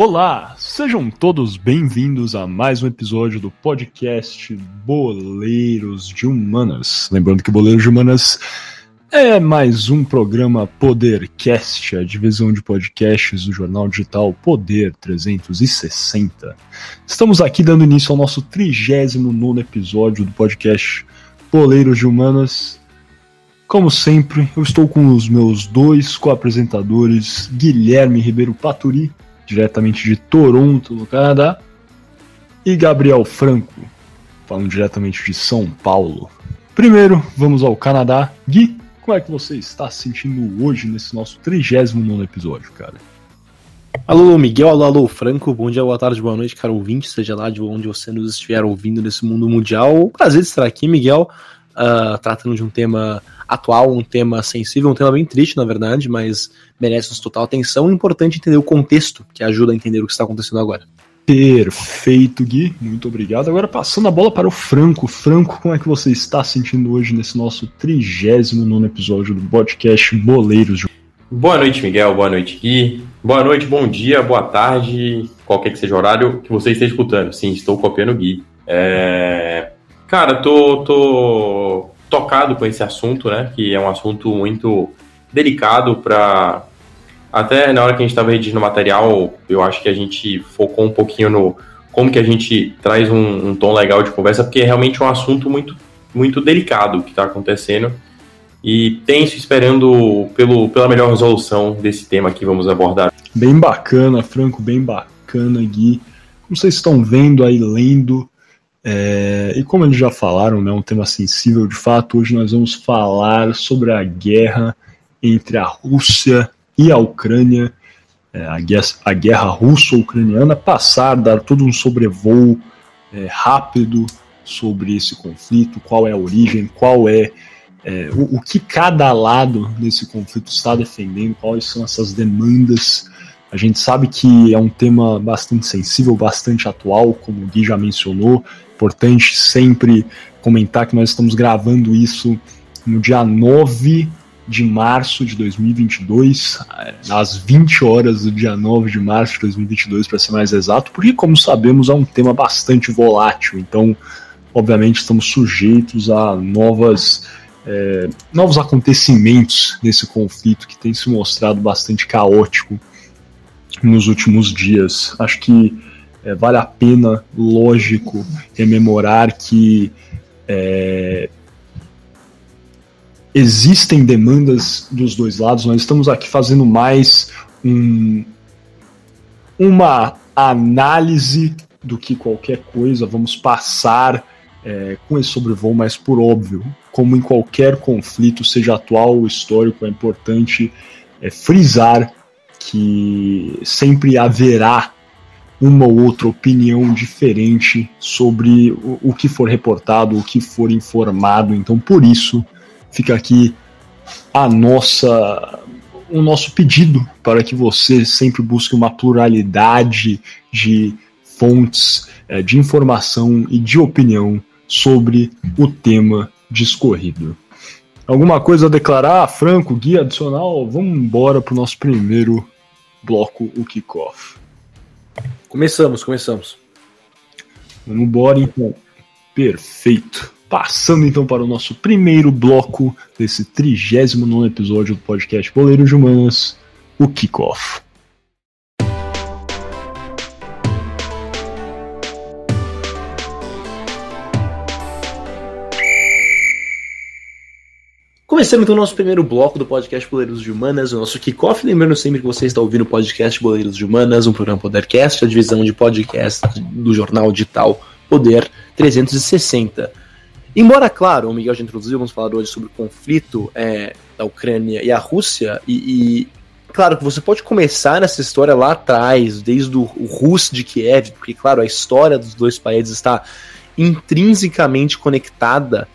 Olá, sejam todos bem-vindos a mais um episódio do podcast Boleiros de Humanas. Lembrando que Boleiros de Humanas é mais um programa Podercast, a divisão de podcasts do jornal digital Poder 360. Estamos aqui dando início ao nosso 39 episódio do podcast Boleiros de Humanas. Como sempre, eu estou com os meus dois co-apresentadores, Guilherme Ribeiro Paturi diretamente de Toronto, no Canadá, e Gabriel Franco, falando diretamente de São Paulo. Primeiro, vamos ao Canadá. Gui, como é que você está se sentindo hoje nesse nosso 39 episódio, cara? Alô, Miguel, alô, alô, Franco, bom dia, boa tarde, boa noite, caro ouvinte, seja lá de onde você nos estiver ouvindo nesse mundo mundial. Prazer estar aqui, Miguel, uh, tratando de um tema atual, um tema sensível, um tema bem triste, na verdade, mas merece nossa total atenção. É importante entender o contexto, que ajuda a entender o que está acontecendo agora. Perfeito, Gui. Muito obrigado. Agora passando a bola para o Franco. Franco, como é que você está sentindo hoje nesse nosso 39 episódio do podcast Boleiros? Boa noite, Miguel. Boa noite, Gui. Boa noite, bom dia, boa tarde, qualquer que seja o horário que você esteja escutando. Sim, estou copiando o Gui. É... Cara, tô, tô tocado com esse assunto, né? Que é um assunto muito delicado para até na hora que a gente estava redigindo o material, eu acho que a gente focou um pouquinho no como que a gente traz um, um tom legal de conversa, porque é realmente um assunto muito, muito delicado que está acontecendo e tenso esperando pelo, pela melhor resolução desse tema que vamos abordar. Bem bacana, Franco, bem bacana, Gui. Como vocês estão vendo aí, lendo, é, e como eles já falaram, né, um tema sensível de fato, hoje nós vamos falar sobre a guerra entre a Rússia e a Ucrânia, é, a, guerra, a guerra russo-ucraniana, passar, dar todo um sobrevoo é, rápido sobre esse conflito, qual é a origem, qual é, é o, o, que cada lado nesse conflito está defendendo, quais são essas demandas. A gente sabe que é um tema bastante sensível, bastante atual, como o Gui já mencionou, Importante sempre comentar que nós estamos gravando isso no dia 9 de março de 2022, às 20 horas do dia 9 de março de 2022, para ser mais exato, porque, como sabemos, é um tema bastante volátil, então, obviamente, estamos sujeitos a novas, é, novos acontecimentos nesse conflito que tem se mostrado bastante caótico nos últimos dias. Acho que é, vale a pena, lógico, rememorar que é, existem demandas dos dois lados. Nós estamos aqui fazendo mais um, uma análise do que qualquer coisa. Vamos passar é, com esse sobrevoo, mas por óbvio, como em qualquer conflito, seja atual ou histórico, é importante é, frisar que sempre haverá uma ou outra opinião diferente sobre o, o, que for reportado, o que for informado. Então, por isso, fica aqui a nossa o nosso pedido para que você sempre busque uma pluralidade de fontes é, de informação e de opinião sobre o tema discorrido. Alguma coisa a declarar, Franco, guia adicional? Vamos embora para o nosso primeiro bloco, o kickoff. Começamos, começamos. Vamos embora então. Perfeito. Passando então para o nosso primeiro bloco desse 39 episódio do podcast Boleiros de Humanas, o Kickoff. Começando então o nosso primeiro bloco do podcast Boleiros de Humanas, o nosso kickoff. Lembrando sempre que você está ouvindo o podcast Boleiros de Humanas, um programa Podercast, a divisão de podcast do jornal digital Poder 360. Embora, claro, o Miguel já introduziu, vamos falar hoje sobre o conflito é, da Ucrânia e a Rússia, e, e, claro que você pode começar nessa história lá atrás, desde o, Rus de Kiev, porque, claro, a história dos dois países está intrinsecamente conectada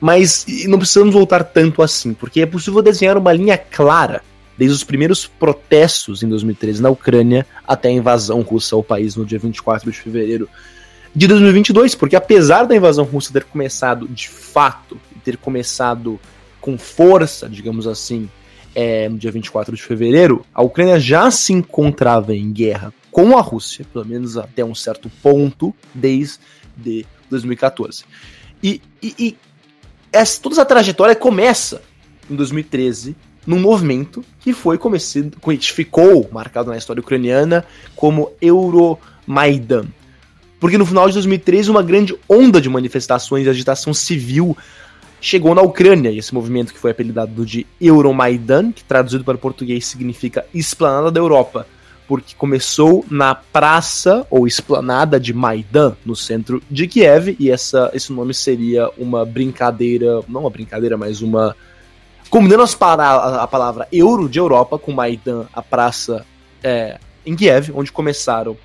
mas não precisamos voltar tanto assim, porque é possível desenhar uma linha clara desde os primeiros protestos em 2013 na Ucrânia até a invasão russa ao país no dia 24 de fevereiro de 2022, porque apesar da invasão russa ter começado de fato, ter começado com força, digamos assim, é, no dia 24 de fevereiro, a Ucrânia já se encontrava em guerra com a Rússia, pelo menos até um certo ponto, desde 2014. E, e, e essa, toda essa trajetória começa em 2013 num movimento que foi conhecido, ficou marcado na história ucraniana como Euromaidan. Porque no final de 2013, uma grande onda de manifestações e agitação civil chegou na Ucrânia, e esse movimento que foi apelidado de Euromaidan, que traduzido para o português significa Esplanada da Europa, porque começou na praça ou esplanada de Maidan, no centro de Kiev, e essa, esse nome seria uma brincadeira, não uma brincadeira, mas uma. Combinando as para, a palavra euro de Europa com Maidan, a praça é, em Kiev, onde começaram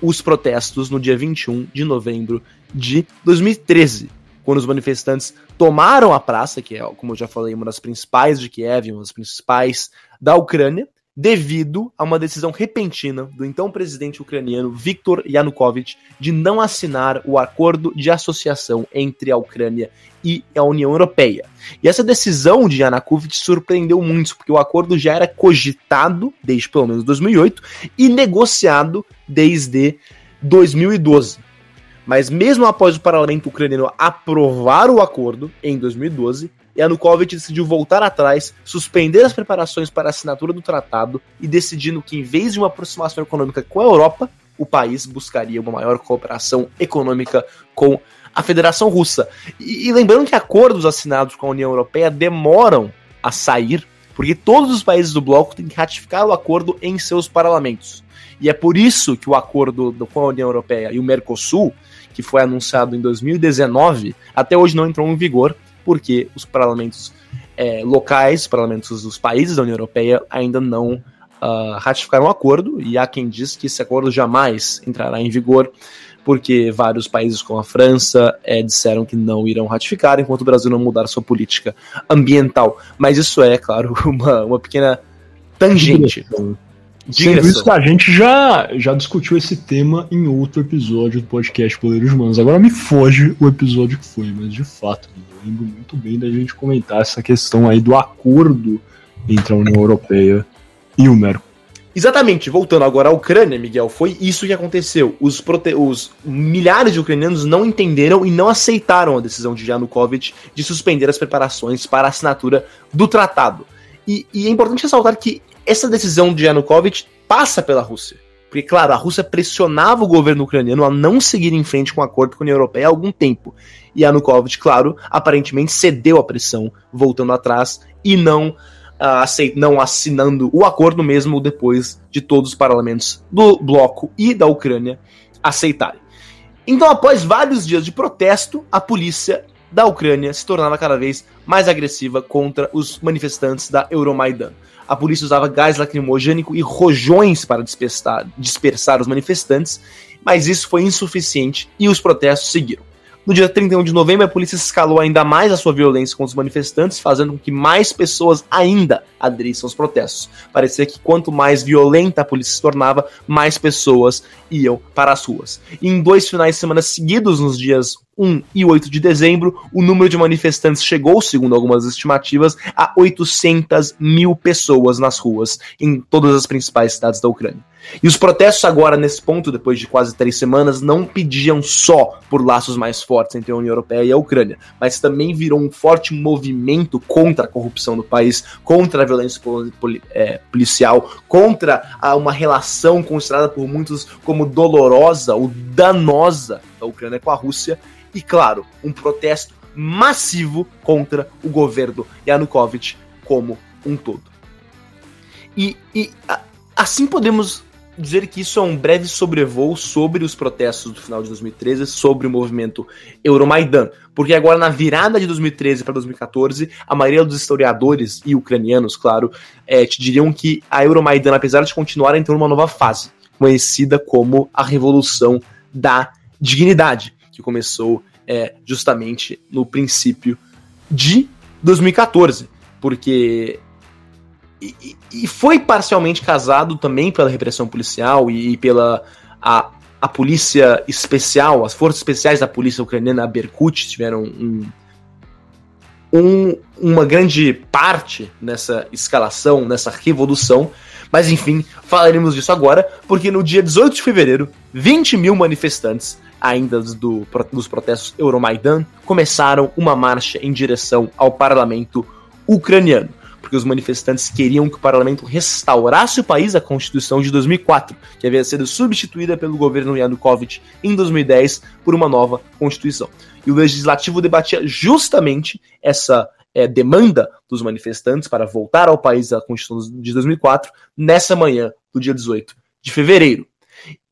os protestos no dia 21 de novembro de 2013, quando os manifestantes tomaram a praça, que é, como eu já falei, uma das principais de Kiev, uma das principais da Ucrânia, devido a uma decisão repentina do então presidente ucraniano Viktor Yanukovych de não assinar o acordo de associação entre a Ucrânia e a União Europeia. E essa decisão de Yanukovych surpreendeu muito, porque o acordo já era cogitado desde pelo menos 2008 e negociado desde 2012. Mas mesmo após o parlamento ucraniano aprovar o acordo em 2012, Yanukovych decidiu voltar atrás, suspender as preparações para a assinatura do tratado e decidindo que, em vez de uma aproximação econômica com a Europa, o país buscaria uma maior cooperação econômica com a Federação Russa. E, e lembrando que acordos assinados com a União Europeia demoram a sair, porque todos os países do bloco têm que ratificar o acordo em seus parlamentos. E é por isso que o acordo com a União Europeia e o Mercosul, que foi anunciado em 2019, até hoje não entrou em vigor, porque os parlamentos é, locais, os parlamentos dos países da União Europeia ainda não uh, ratificaram o acordo, e há quem diz que esse acordo jamais entrará em vigor, porque vários países, como a França, é, disseram que não irão ratificar, enquanto o Brasil não mudar sua política ambiental. Mas isso é, claro, uma, uma pequena tangente. Sendo isso, a gente já, já discutiu esse tema em outro episódio do podcast Poderes Humanos. Agora me foge o episódio que foi, mas de fato, lembro muito bem da gente comentar essa questão aí do acordo entre a União Europeia e o Mercosul. Exatamente, voltando agora à Ucrânia, Miguel, foi isso que aconteceu. Os, os milhares de ucranianos não entenderam e não aceitaram a decisão de Yanukovych de suspender as preparações para a assinatura do tratado. E, e é importante ressaltar que essa decisão de Yanukovych passa pela Rússia. Porque, claro, a Rússia pressionava o governo ucraniano a não seguir em frente com o acordo com a União Europeia há algum tempo. E Yanukovych, claro, aparentemente cedeu a pressão, voltando atrás e não, uh, não assinando o acordo mesmo depois de todos os parlamentos do bloco e da Ucrânia aceitarem. Então, após vários dias de protesto, a polícia da Ucrânia se tornava cada vez mais agressiva contra os manifestantes da Euromaidan. A polícia usava gás lacrimogênico e rojões para dispersar, dispersar os manifestantes, mas isso foi insuficiente e os protestos seguiram. No dia 31 de novembro, a polícia escalou ainda mais a sua violência contra os manifestantes, fazendo com que mais pessoas ainda aderissem aos protestos. Parecia que quanto mais violenta a polícia se tornava, mais pessoas iam para as ruas. E em dois finais de semana seguidos, nos dias 1 e 8 de dezembro, o número de manifestantes chegou, segundo algumas estimativas, a 800 mil pessoas nas ruas em todas as principais cidades da Ucrânia. E os protestos agora, nesse ponto, depois de quase três semanas, não pediam só por laços mais fortes entre a União Europeia e a Ucrânia, mas também virou um forte movimento contra a corrupção do país, contra a violência é, policial, contra uma relação considerada por muitos como dolorosa ou danosa da Ucrânia com a Rússia, e, claro, um protesto massivo contra o governo Yanukovych como um todo. E, e assim podemos dizer que isso é um breve sobrevoo sobre os protestos do final de 2013, sobre o movimento Euromaidan. Porque agora, na virada de 2013 para 2014, a maioria dos historiadores, e ucranianos, claro, é, te diriam que a Euromaidan, apesar de continuar, entrou numa nova fase, conhecida como a Revolução da Dignidade que começou é, justamente no princípio de 2014, porque e, e, foi parcialmente casado também pela repressão policial e, e pela a, a polícia especial, as forças especiais da polícia ucraniana, a Berkut, tiveram um, um, uma grande parte nessa escalação, nessa revolução, Mas enfim, falaremos disso agora, porque no dia 18 de fevereiro, 20 mil manifestantes, ainda do, dos protestos Euromaidan, começaram uma marcha em direção ao parlamento ucraniano porque os manifestantes queriam que o parlamento restaurasse o país à Constituição de 2004, que havia sido substituída pelo governo Yanukovych em 2010 por uma nova Constituição. E o legislativo debatia justamente essa é, demanda dos manifestantes para voltar ao país à Constituição de 2004 nessa manhã do dia 18 de fevereiro.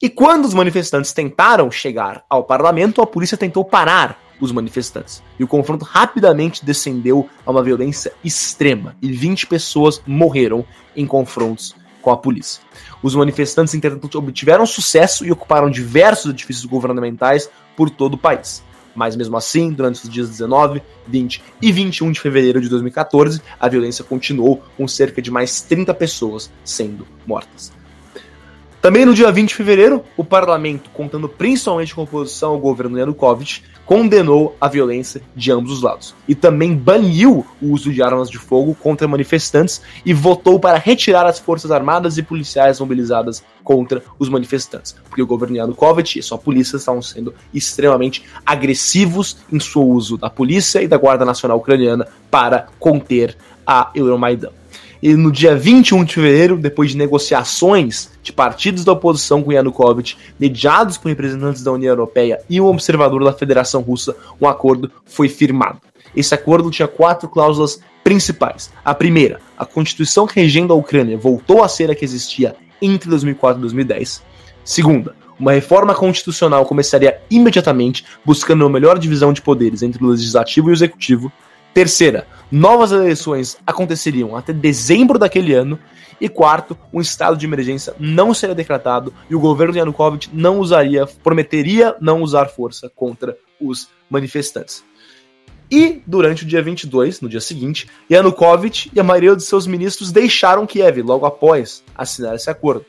E quando os manifestantes tentaram chegar ao parlamento, a polícia tentou parar os manifestantes. E o confronto rapidamente descendeu a uma violência extrema e 20 pessoas morreram em confrontos com a polícia. Os manifestantes, entretanto, obtiveram sucesso e ocuparam diversos edifícios governamentais por todo o país. Mas mesmo assim, durante os dias 19, 20 e 21 de fevereiro de 2014, a violência continuou com cerca de mais 30 pessoas sendo mortas. Também no dia 20 de fevereiro, o parlamento, contando principalmente com a oposição ao governo Yanukovych, condenou a violência de ambos os lados e também baniu o uso de armas de fogo contra manifestantes e votou para retirar as forças armadas e policiais mobilizadas contra os manifestantes, porque o governo Yanukovych e sua polícia estavam sendo extremamente agressivos em seu uso da polícia e da Guarda Nacional Ucraniana para conter a Euromaidan. E no dia 21 de fevereiro, depois de negociações de partidos da oposição com Yanukovych, mediados por representantes da União Europeia e um observador da Federação Russa, um acordo foi firmado. Esse acordo tinha quatro cláusulas principais. A primeira, a Constituição regendo a Ucrânia voltou a ser a que existia entre 2004 e 2010. Segunda, uma reforma constitucional começaria imediatamente, buscando uma melhor divisão de poderes entre o legislativo e o executivo. Terceira, novas eleições aconteceriam até dezembro daquele ano. E quarto, um estado de emergência não seria decretado e o governo de Yanukovych não usaria, prometeria não usar força contra os manifestantes. E durante o dia 22, no dia seguinte, Yanukovych e a maioria de seus ministros deixaram Kiev logo após assinar esse acordo.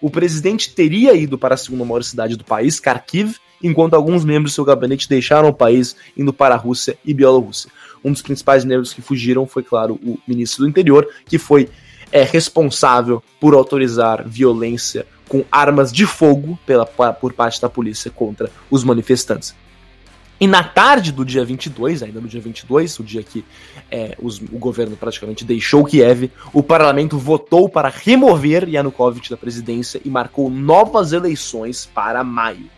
O presidente teria ido para a segunda maior cidade do país, Kharkiv, enquanto alguns membros do seu gabinete deixaram o país indo para a Rússia e Bielorrússia. Um dos principais membros que fugiram foi, claro, o ministro do Interior, que foi é, responsável por autorizar violência com armas de fogo pela, por parte da polícia contra os manifestantes. E na tarde do dia 22, ainda no dia 22, o dia que é, os, o governo praticamente deixou Kiev, o parlamento votou para remover Yanukovych da presidência e marcou novas eleições para maio.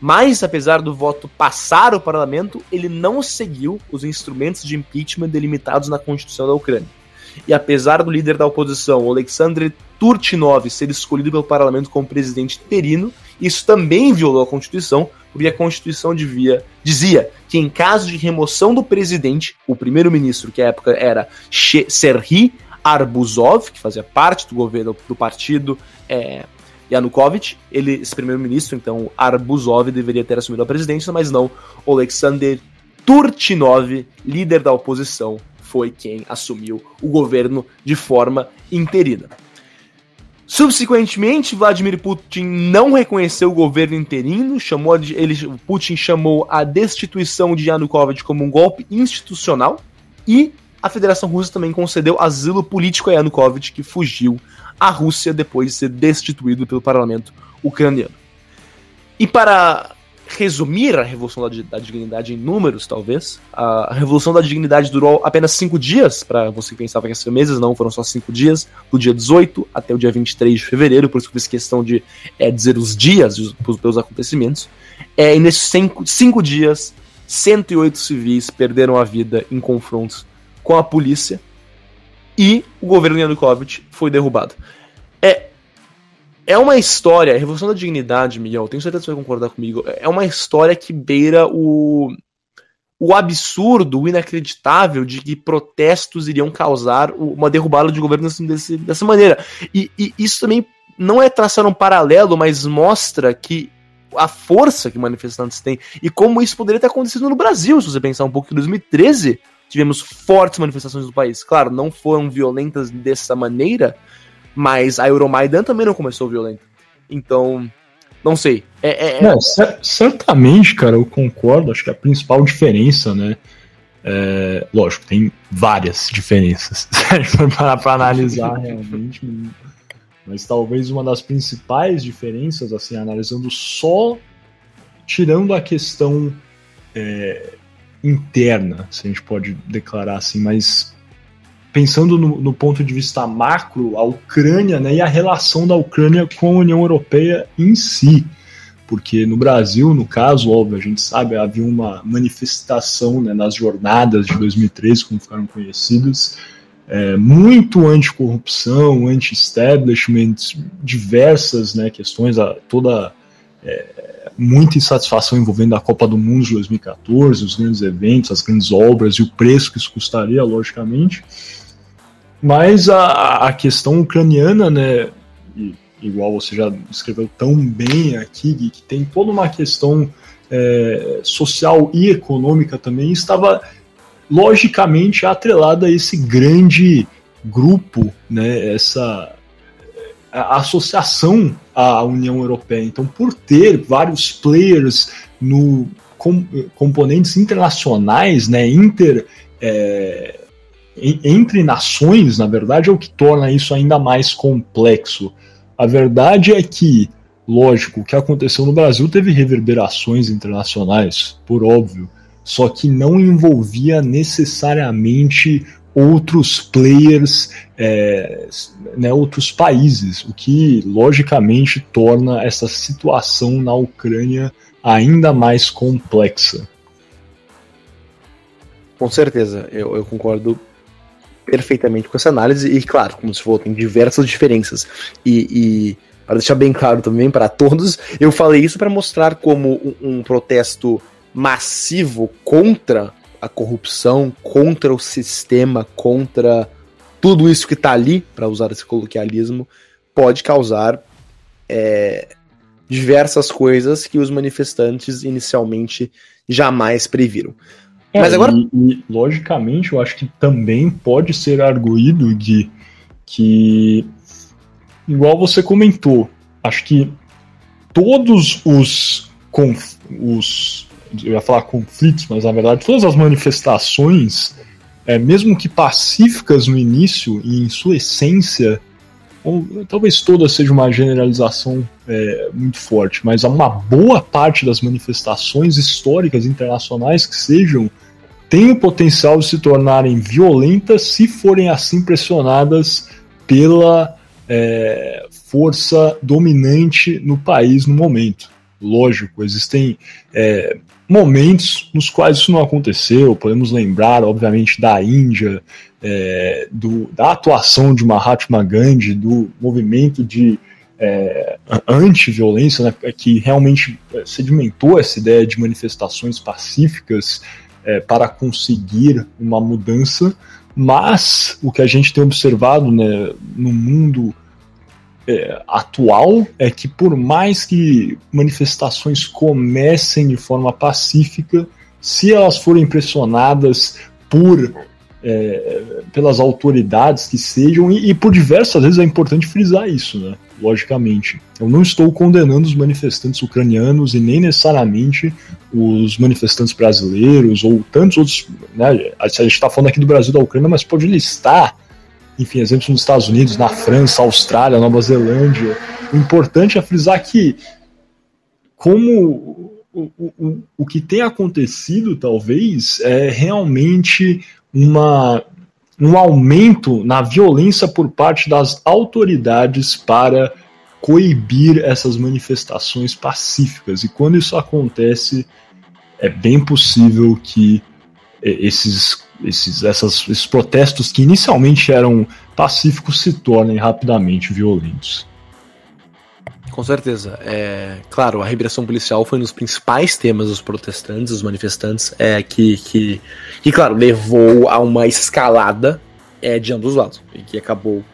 Mas, apesar do voto passar o parlamento, ele não seguiu os instrumentos de impeachment delimitados na Constituição da Ucrânia. E apesar do líder da oposição, Alexandre Turchinov, ser escolhido pelo parlamento como presidente interino, isso também violou a Constituição, porque a Constituição devia, dizia que em caso de remoção do presidente, o primeiro-ministro, que à época era Serhi Arbuzov, que fazia parte do governo do partido é, Yanukovych, ele, esse primeiro-ministro, então Arbuzov, deveria ter assumido a presidência, mas não. Alexander Turchinov, líder da oposição, foi quem assumiu o governo de forma interina. Subsequentemente, Vladimir Putin não reconheceu o governo interino, chamou de, ele, Putin chamou a destituição de Yanukovych como um golpe institucional e a Federação Russa também concedeu asilo político a Yanukovych, que fugiu à Rússia depois de ser destituído pelo parlamento ucraniano. E para resumir a Revolução da, da Dignidade em números, talvez, a Revolução da Dignidade durou apenas cinco dias, para você que pensava que ia ser meses, não, foram só cinco dias, do dia 18 até o dia 23 de fevereiro, por isso que eu fiz questão de é, dizer os dias pelos acontecimentos. É, e nesses cinco, cinco dias, 108 civis perderam a vida em confrontos com a polícia e o governo Yanukovych foi derrubado. É, é uma história, a Revolução da Dignidade, Miguel, tenho certeza que você vai concordar comigo, é uma história que beira o, o absurdo, o inacreditável de que protestos iriam causar uma derrubada de governo desse, dessa maneira. E, e isso também não é traçar um paralelo, mas mostra que a força que manifestantes têm e como isso poderia ter acontecido no Brasil, se você pensar um pouco em 2013 tivemos fortes manifestações no país. Claro, não foram violentas dessa maneira, mas a Euromaidan também não começou violenta. Então, não sei. É, é, é... Não, certamente, cara, eu concordo. Acho que a principal diferença, né? É, lógico, tem várias diferenças. Se a gente for parar pra analisar realmente. Mas talvez uma das principais diferenças, assim, analisando só tirando a questão é, interna, se a gente pode declarar assim, mas pensando no, no, ponto de vista macro, a Ucrânia né, e a relação da Ucrânia com a União Europeia em si. Porque no Brasil, no caso, óbvio, a gente sabe, havia uma manifestação né, nas jornadas de 2013, como ficaram conhecidas, é, muito anticorrupção, anti-establishment, diversas né, questões, a, toda é, muita insatisfação envolvendo a Copa do Mundo de 2014, os grandes eventos, as grandes obras e o preço que isso custaria, logicamente. Mas a, a questão ucraniana, né, igual você já escreveu tão bem aqui, que tem toda uma questão é, social e econômica também, estava logicamente atrelada a esse grande grupo, né, essa associação à União Europeia. Então, por ter vários players no com, componentes internacionais, né, inter é, entre nações, na verdade, é o que torna isso ainda mais complexo. A verdade é que, lógico, o que aconteceu no Brasil teve reverberações internacionais, por óbvio, só que não envolvia necessariamente outros players, é, né, outros países, o que logicamente torna essa situação na Ucrânia ainda mais complexa. Com certeza, eu, eu concordo perfeitamente com essa análise, e claro, como se falou, tem diversas diferenças. E, e para deixar bem claro também para todos, eu falei isso para mostrar como um, um protesto massivo contra a corrupção, contra o sistema, contra tudo isso que está ali, para usar esse coloquialismo, pode causar é, diversas coisas que os manifestantes inicialmente jamais previram. É, Mas agora. E, e, logicamente, eu acho que também pode ser arguído de que, igual você comentou, acho que todos os, os eu ia falar conflitos, mas na verdade todas as manifestações, é, mesmo que pacíficas no início e em sua essência, ou talvez toda seja uma generalização é, muito forte, mas uma boa parte das manifestações históricas internacionais que sejam tem o potencial de se tornarem violentas se forem assim pressionadas pela é, força dominante no país no momento. Lógico, existem é, momentos nos quais isso não aconteceu. Podemos lembrar, obviamente, da Índia, é, do, da atuação de Mahatma Gandhi, do movimento de é, anti-violência, né, que realmente sedimentou essa ideia de manifestações pacíficas é, para conseguir uma mudança. Mas o que a gente tem observado né, no mundo é, atual é que, por mais que manifestações comecem de forma pacífica, se elas forem pressionadas por é, pelas autoridades que sejam, e, e, por diversas vezes é importante frisar isso, né? Logicamente. Eu não estou condenando os manifestantes ucranianos e nem necessariamente os manifestantes brasileiros ou tantos outros. Né? A gente está falando aqui do Brasil da Ucrânia, mas pode listar enfim, exemplos nos Estados Unidos, na França, Austrália, Nova Zelândia. O importante é frisar que, como o, o, o que tem acontecido, talvez, é realmente uma, um aumento na violência por parte das autoridades para coibir essas manifestações pacíficas. E quando isso acontece, é bem possível que é, esses esses, essas, esses protestos que inicialmente eram pacíficos se tornem rapidamente violentos. Com certeza. É, claro, a repressão policial foi um dos principais temas dos protestantes, dos manifestantes, é, que, que, que, claro, levou a uma escalada é, de ambos os lados, e que acabou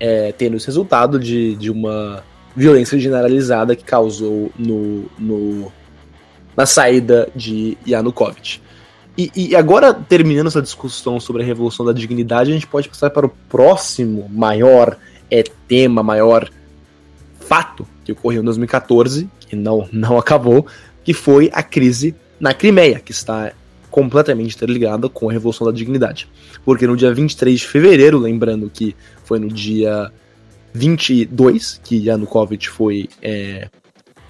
é, tendo esse resultado de, de uma violência generalizada que causou no, no, na saída de Yanukovych. E, e, agora, terminando essa discussão sobre a Revolução da Dignidade, a gente pode passar para o próximo maior é, tema, maior fato que ocorreu em 2014, que não, não acabou, que foi a crise na Crimeia, que está completamente interligada com a Revolução da Dignidade. Porque no dia 23 de fevereiro, lembrando que foi no dia 22, que Yanukovych foi, é,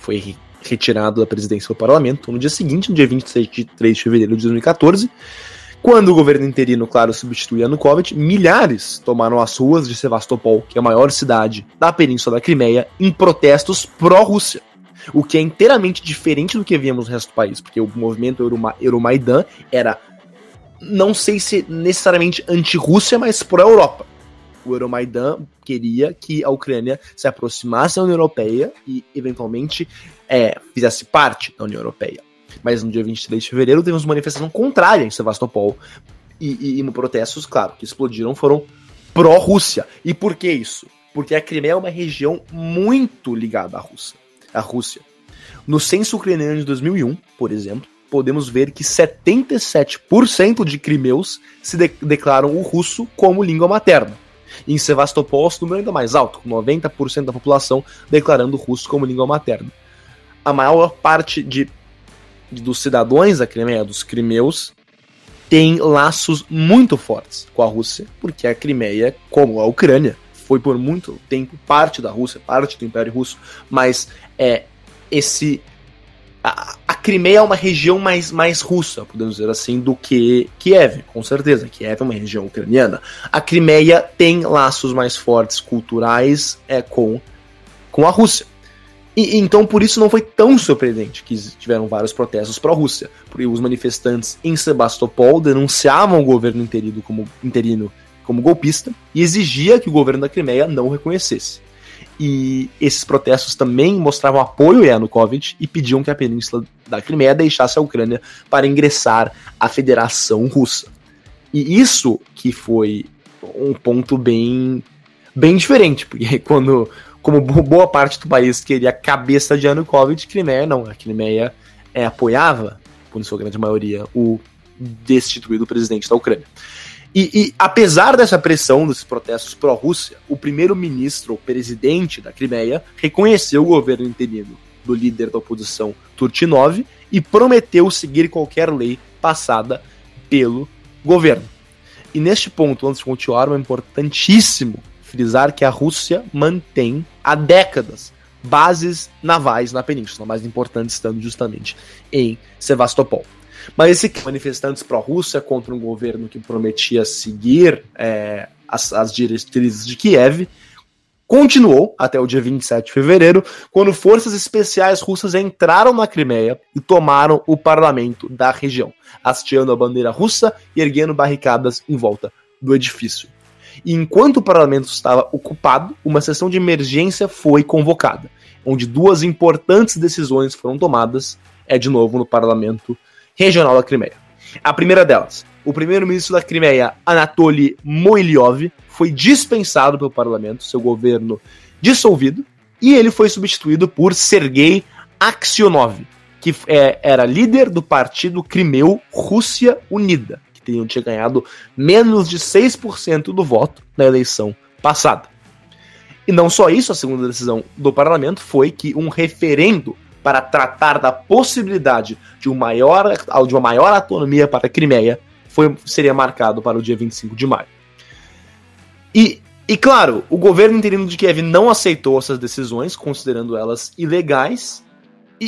foi retirado da presidência do parlamento. No dia seguinte, no dia 26 de fevereiro de 2014, quando o governo interino, claro, substitui Yanukovych, milhares tomaram as ruas de Sevastopol, que é a maior cidade da península da Crimeia, em protestos pró-Rússia. O que é inteiramente diferente do que víamos no resto do país, porque o movimento Euroma Euromaidan era, não sei se necessariamente anti-Rússia, mas pró-Europa. O Euromaidan queria que a Ucrânia se aproximasse da União Europeia e, eventualmente, é, fizesse parte da União Europeia. Mas no dia 23 de fevereiro teve uma manifestação contrária em Sevastopol. E, e, e protestos, claro, que explodiram foram pró-Rússia. E por que isso? Porque a Crimeia é uma região muito ligada à Rússia. À Rússia. No censo ucraniano de 2001, por exemplo, podemos ver que 77% de crimeus se de declaram o russo como língua materna. Em Sevastopol, o número é ainda mais alto, com 90% da população declarando o russo como língua materna. A maior parte de dos cidadãos da Crimeia, dos crimeus, tem laços muito fortes com a Rússia, porque a Crimeia, como a Ucrânia, foi por muito tempo parte da Rússia, parte do Império Russo, mas é esse a, a Crimeia é uma região mais, mais russa, podemos dizer assim, do que Kiev, com certeza. Kiev é uma região ucraniana. A Crimeia tem laços mais fortes culturais é, com, com a Rússia. E, então, por isso não foi tão surpreendente que tiveram vários protestos pró-Rússia, porque os manifestantes em Sebastopol denunciavam o governo interino como, interino como golpista e exigia que o governo da Crimeia não o reconhecesse. E esses protestos também mostravam apoio a Yanukovych e pediam que a península da Crimeia deixasse a Ucrânia para ingressar à Federação Russa. E isso que foi um ponto bem bem diferente, porque quando como boa parte do país queria a cabeça de Yanukovych, Crimeia não. A Crimeia é, apoiava, por sua grande maioria, o destituído presidente da Ucrânia. E, e apesar dessa pressão desses protestos pró-Rússia, o primeiro-ministro, o presidente da Crimeia, reconheceu o governo interino do líder da oposição Turtinov e prometeu seguir qualquer lei passada pelo governo. E neste ponto, antes de continuar, é importantíssimo frisar que a Rússia mantém há décadas bases navais na península, mais importantes estando justamente em Sevastopol. Mas esse manifestantes pró-Rússia contra um governo que prometia seguir é, as, as diretrizes de Kiev continuou até o dia 27 de fevereiro, quando forças especiais russas entraram na Crimeia e tomaram o parlamento da região, hasteando a bandeira russa e erguendo barricadas em volta do edifício. E enquanto o parlamento estava ocupado, uma sessão de emergência foi convocada, onde duas importantes decisões foram tomadas, é de novo no parlamento regional da Crimeia. A primeira delas, o primeiro-ministro da Crimeia, Anatoly Moiliov, foi dispensado pelo parlamento, seu governo dissolvido, e ele foi substituído por Sergei Aksionov, que é, era líder do partido Crimeu Rússia Unida teriam tinha ganhado menos de 6% do voto na eleição passada. E não só isso, a segunda decisão do parlamento foi que um referendo para tratar da possibilidade de, um maior, de uma maior autonomia para a Crimeia foi, seria marcado para o dia 25 de maio. E, e claro, o governo interino de Kiev não aceitou essas decisões, considerando elas ilegais, e,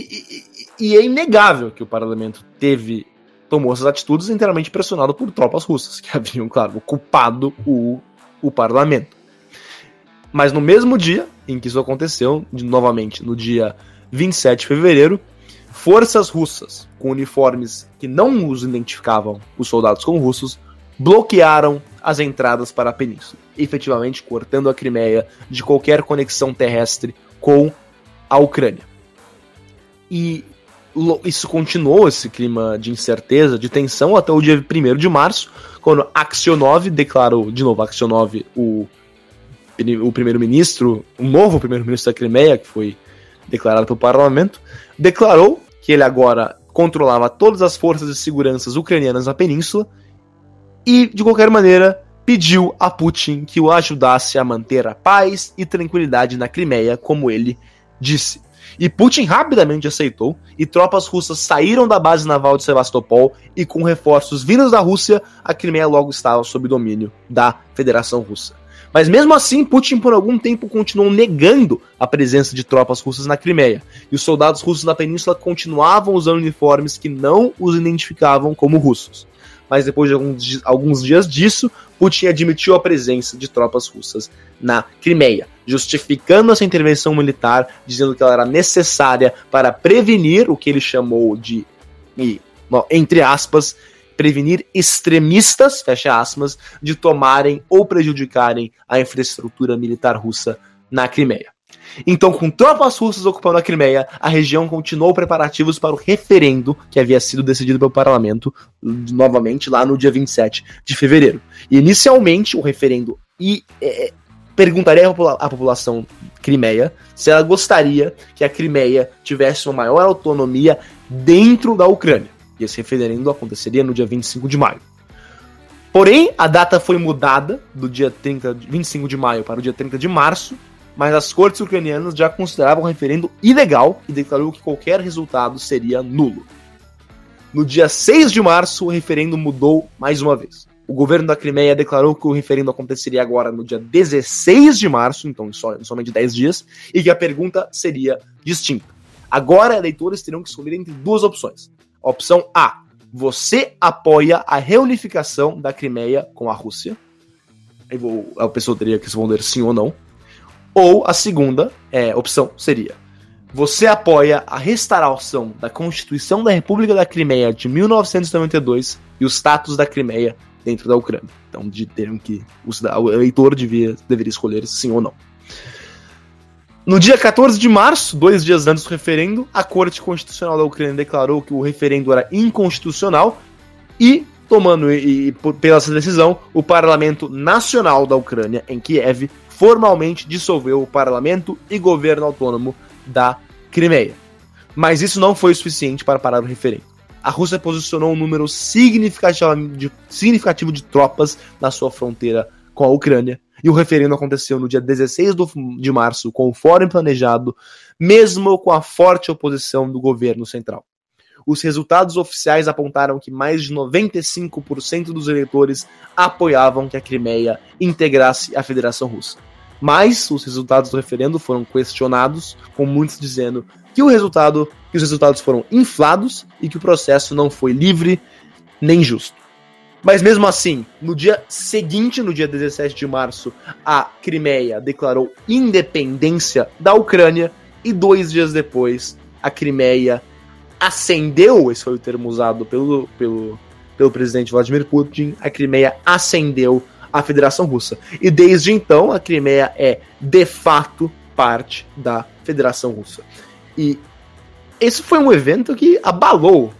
e, e é inegável que o parlamento teve tomou essas atitudes inteiramente pressionado por tropas russas, que haviam, claro, ocupado o, o parlamento. Mas no mesmo dia em que isso aconteceu, de, novamente no dia 27 de fevereiro, forças russas com uniformes que não os identificavam os soldados como russos bloquearam as entradas para a península, efetivamente cortando a Crimeia de qualquer conexão terrestre com a Ucrânia. E isso continuou, esse clima de incerteza, de tensão, até o dia 1 de março, quando Aksionov declarou, de novo, Aksionov, o, o primeiro-ministro, o novo primeiro-ministro da Crimeia, que foi declarado pelo parlamento, declarou que ele agora controlava todas as forças de segurança ucranianas na península e, de qualquer maneira, pediu a Putin que o ajudasse a manter a paz e tranquilidade na Crimeia, como ele disse. E Putin rapidamente aceitou, e tropas russas saíram da base naval de Sevastopol, e com reforços vindos da Rússia, a Crimeia logo estava sob domínio da Federação Russa. Mas mesmo assim, Putin por algum tempo continuou negando a presença de tropas russas na Crimeia, e os soldados russos na península continuavam usando uniformes que não os identificavam como russos. Mas depois de alguns, dias disso, Putin admitiu a presença de tropas russas na Crimeia, justificando essa intervenção militar, dizendo que ela era necessária para prevenir o que ele chamou de, entre aspas, prevenir extremistas, fecha aspas, de tomarem ou prejudicarem a infraestrutura militar russa na Crimeia. Então, com tropas russas ocupando a Crimeia, a região continuou preparativos para o referendo que havia sido decidido pelo parlamento novamente lá no dia 27 de fevereiro. E inicialmente o referendo e, é, perguntaria à população crimeia se ela gostaria que a Crimeia tivesse uma maior autonomia dentro da Ucrânia. E esse referendo aconteceria no dia 25 de maio. Porém, a data foi mudada do dia 30, 25 de maio para o dia 30 de março, mas as cortes ucranianas já consideravam o referendo ilegal e declarou que qualquer resultado seria nulo. No dia 6 de março, o referendo mudou mais uma vez. O governo da Crimeia declarou que o referendo aconteceria agora no dia 16 de março, então em somente 10 dias, e que a pergunta seria distinta. Agora, eleitores terão que escolher entre duas opções: Opção A. Você apoia a reunificação da Crimeia com a Rússia. A pessoa teria que responder sim ou não. Ou a segunda é, opção seria: você apoia a restauração da Constituição da República da Crimeia de 1992 e o status da Crimeia dentro da Ucrânia. Então, de terem que o eleitor devia, deveria escolher sim ou não. No dia 14 de março, dois dias antes do referendo, a Corte Constitucional da Ucrânia declarou que o referendo era inconstitucional e, tomando e, e pela essa decisão, o Parlamento Nacional da Ucrânia, em Kiev, formalmente dissolveu o parlamento e governo autônomo da Crimeia. Mas isso não foi o suficiente para parar o referendo. A Rússia posicionou um número significativo de, significativo de tropas na sua fronteira com a Ucrânia, e o referendo aconteceu no dia 16 de março, conforme planejado, mesmo com a forte oposição do governo central. Os resultados oficiais apontaram que mais de 95% dos eleitores apoiavam que a Crimeia integrasse a Federação Russa. Mas os resultados do referendo foram questionados, com muitos dizendo que o resultado, que os resultados foram inflados e que o processo não foi livre nem justo. Mas mesmo assim, no dia seguinte, no dia 17 de março, a Crimeia declarou independência da Ucrânia e dois dias depois a Crimeia acendeu, esse foi o termo usado pelo, pelo, pelo presidente Vladimir Putin, a Crimeia acendeu a Federação Russa. E desde então a Crimeia é de fato parte da Federação Russa. E esse foi um evento que abalou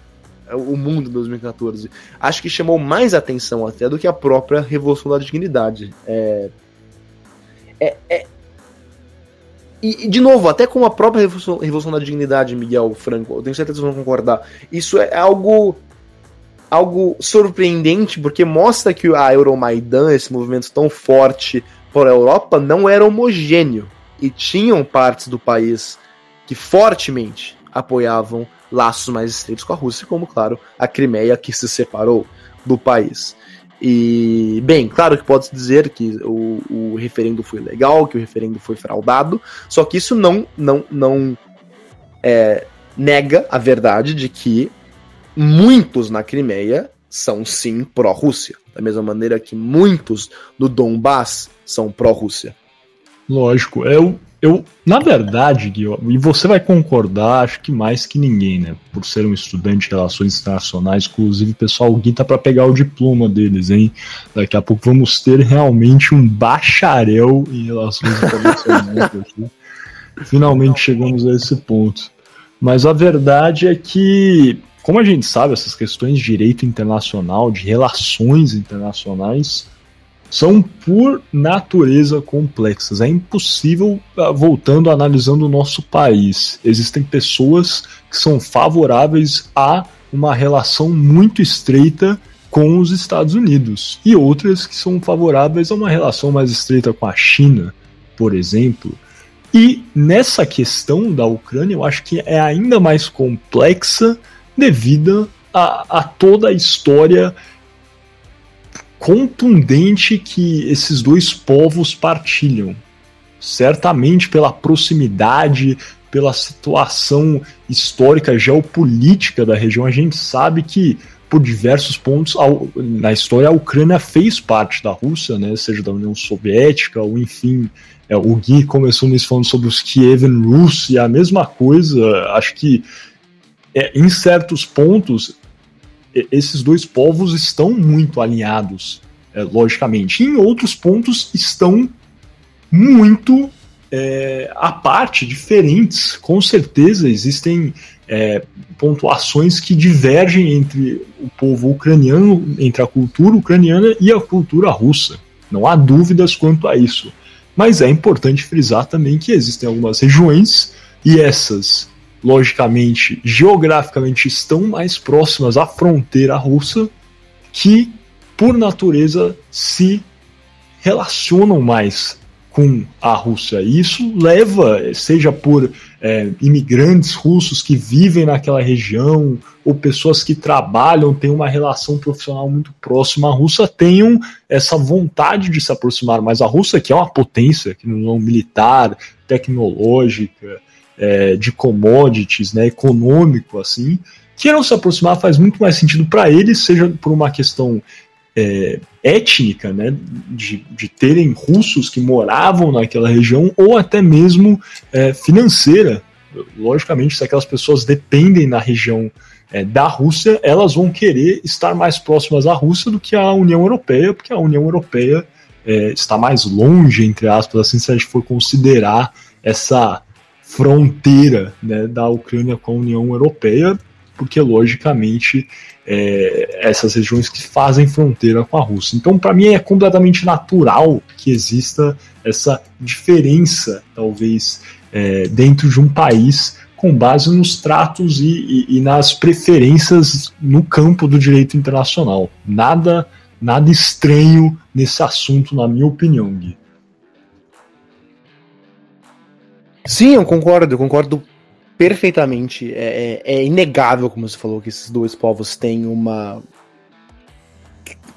o mundo em 2014. Acho que chamou mais atenção até do que a própria Revolução da Dignidade. É, é, é e, de novo, até com a própria Revolução, Revolução da Dignidade, Miguel Franco, eu tenho certeza que vocês vão concordar. Isso é algo algo surpreendente, porque mostra que a Euromaidan, esse movimento tão forte a Europa, não era homogêneo. E tinham partes do país que fortemente apoiavam laços mais estreitos com a Rússia, como, claro, a Crimeia que se separou do país. E, bem, claro que pode-se dizer que o, o, referendo foi legal, que o referendo foi fraudado, só que isso não, não, não é, nega a verdade de que muitos na Crimeia são sim pró-Rússia, da mesma maneira que muitos no Donbass são pró-Rússia. Lógico, eu, eu, na verdade, Gui, e você vai concordar, acho que mais que ninguém, né? Por ser um estudante de relações internacionais, inclusive, pessoal, o Gui tá para pegar o diploma deles, hein? Daqui a pouco vamos ter realmente um bacharel em relações internacionais. Finalmente chegamos a esse ponto. Mas a verdade é que, como a gente sabe, essas questões de direito internacional, de relações internacionais, são por natureza complexas. É impossível, ah, voltando analisando o nosso país. Existem pessoas que são favoráveis a uma relação muito estreita com os Estados Unidos e outras que são favoráveis a uma relação mais estreita com a China, por exemplo. E nessa questão da Ucrânia, eu acho que é ainda mais complexa devido a, a toda a história contundente que esses dois povos partilham. Certamente pela proximidade, pela situação histórica, geopolítica da região, a gente sabe que por diversos pontos na história a Ucrânia fez parte da Rússia, né, seja da União Soviética ou enfim, é, o Gui começou nisso falando sobre os Kievan Rus e a mesma coisa, acho que é, em certos pontos esses dois povos estão muito alinhados, é, logicamente. em outros pontos estão muito é, à parte, diferentes. Com certeza existem é, pontuações que divergem entre o povo ucraniano, entre a cultura ucraniana e a cultura russa. Não há dúvidas quanto a isso. Mas é importante frisar também que existem algumas regiões e essas, logicamente, geograficamente estão mais próximas à fronteira russa que, por natureza, se relacionam mais com a Rússia. E isso leva, seja por é, imigrantes russos que vivem naquela região, ou pessoas que trabalham, têm uma relação profissional muito próxima à Rússia, tenham essa vontade de se aproximar mais à Rússia, que é uma potência, que não é militar, tecnológica, é, de commodities, né, econômico, assim, queiram se aproximar faz muito mais sentido para eles, seja por uma questão é, étnica, né, de, de terem russos que moravam naquela região, ou até mesmo é, financeira. Logicamente, se aquelas pessoas dependem na região é, da Rússia, elas vão querer estar mais próximas à Rússia do que a União Europeia, porque a União Europeia é, está mais longe, entre aspas, assim, se a gente for considerar essa fronteira né, da Ucrânia com a União Europeia, porque logicamente é, essas regiões que fazem fronteira com a Rússia. Então, para mim, é completamente natural que exista essa diferença, talvez, é, dentro de um país com base nos tratos e, e, e, nas preferências no campo do direito internacional. Nada, nada estranho nesse assunto, na minha opinião, Gui. Sim, eu concordo, eu concordo perfeitamente. É, é, é, inegável, como você falou, que esses dois povos têm uma.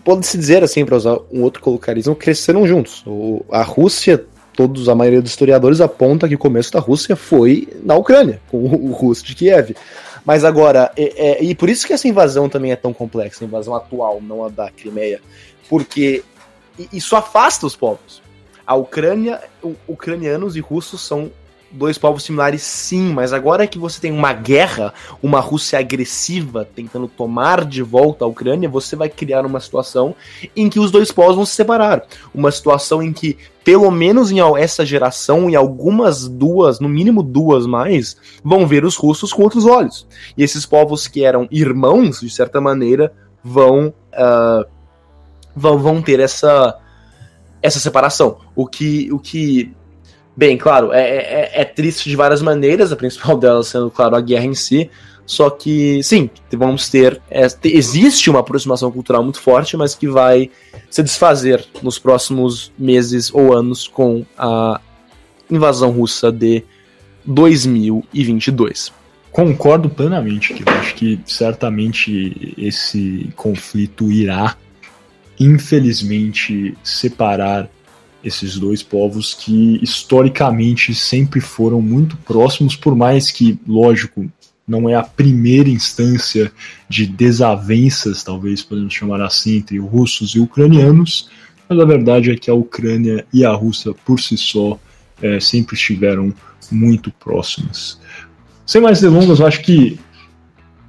Pode-se dizer assim, para usar um outro colocarismo, cresceram juntos. O, a Rússia, todos, a maioria dos historiadores aponta que o começo da Rússia foi na Ucrânia, com o, o russo de Kiev. Mas agora, é, é, e por isso que essa invasão também é tão complexa, a invasão atual, não a da Crimeia, porque isso afasta os povos. A Ucrânia, ucranianos e russos são dois povos similares, sim, mas agora que você tem uma guerra, uma Rússia agressiva tentando tomar de volta a Ucrânia, você vai criar uma situação em que os dois povos vão se separar. Uma situação em que, pelo menos em essa geração, e algumas duas, no mínimo duas mais, vão ver os russos com outros olhos. E esses povos que eram irmãos, de certa maneira, vão. Uh, vão, vão ter essa essa separação. O que, o que Bem, claro, é, é, é, triste de várias maneiras, a principal delas sendo, claro, a guerra em si. Só que, sim, vamos ter. É, existe uma aproximação cultural muito forte, mas que vai se desfazer nos próximos meses ou anos com a invasão russa de 2022. Concordo plenamente, que acho que certamente esse conflito irá, infelizmente, separar esses dois povos que historicamente sempre foram muito próximos, por mais que, lógico, não é a primeira instância de desavenças, talvez podemos chamar assim, entre russos e ucranianos, mas a verdade é que a Ucrânia e a Rússia, por si só, é, sempre estiveram muito próximas. Sem mais delongas, eu acho que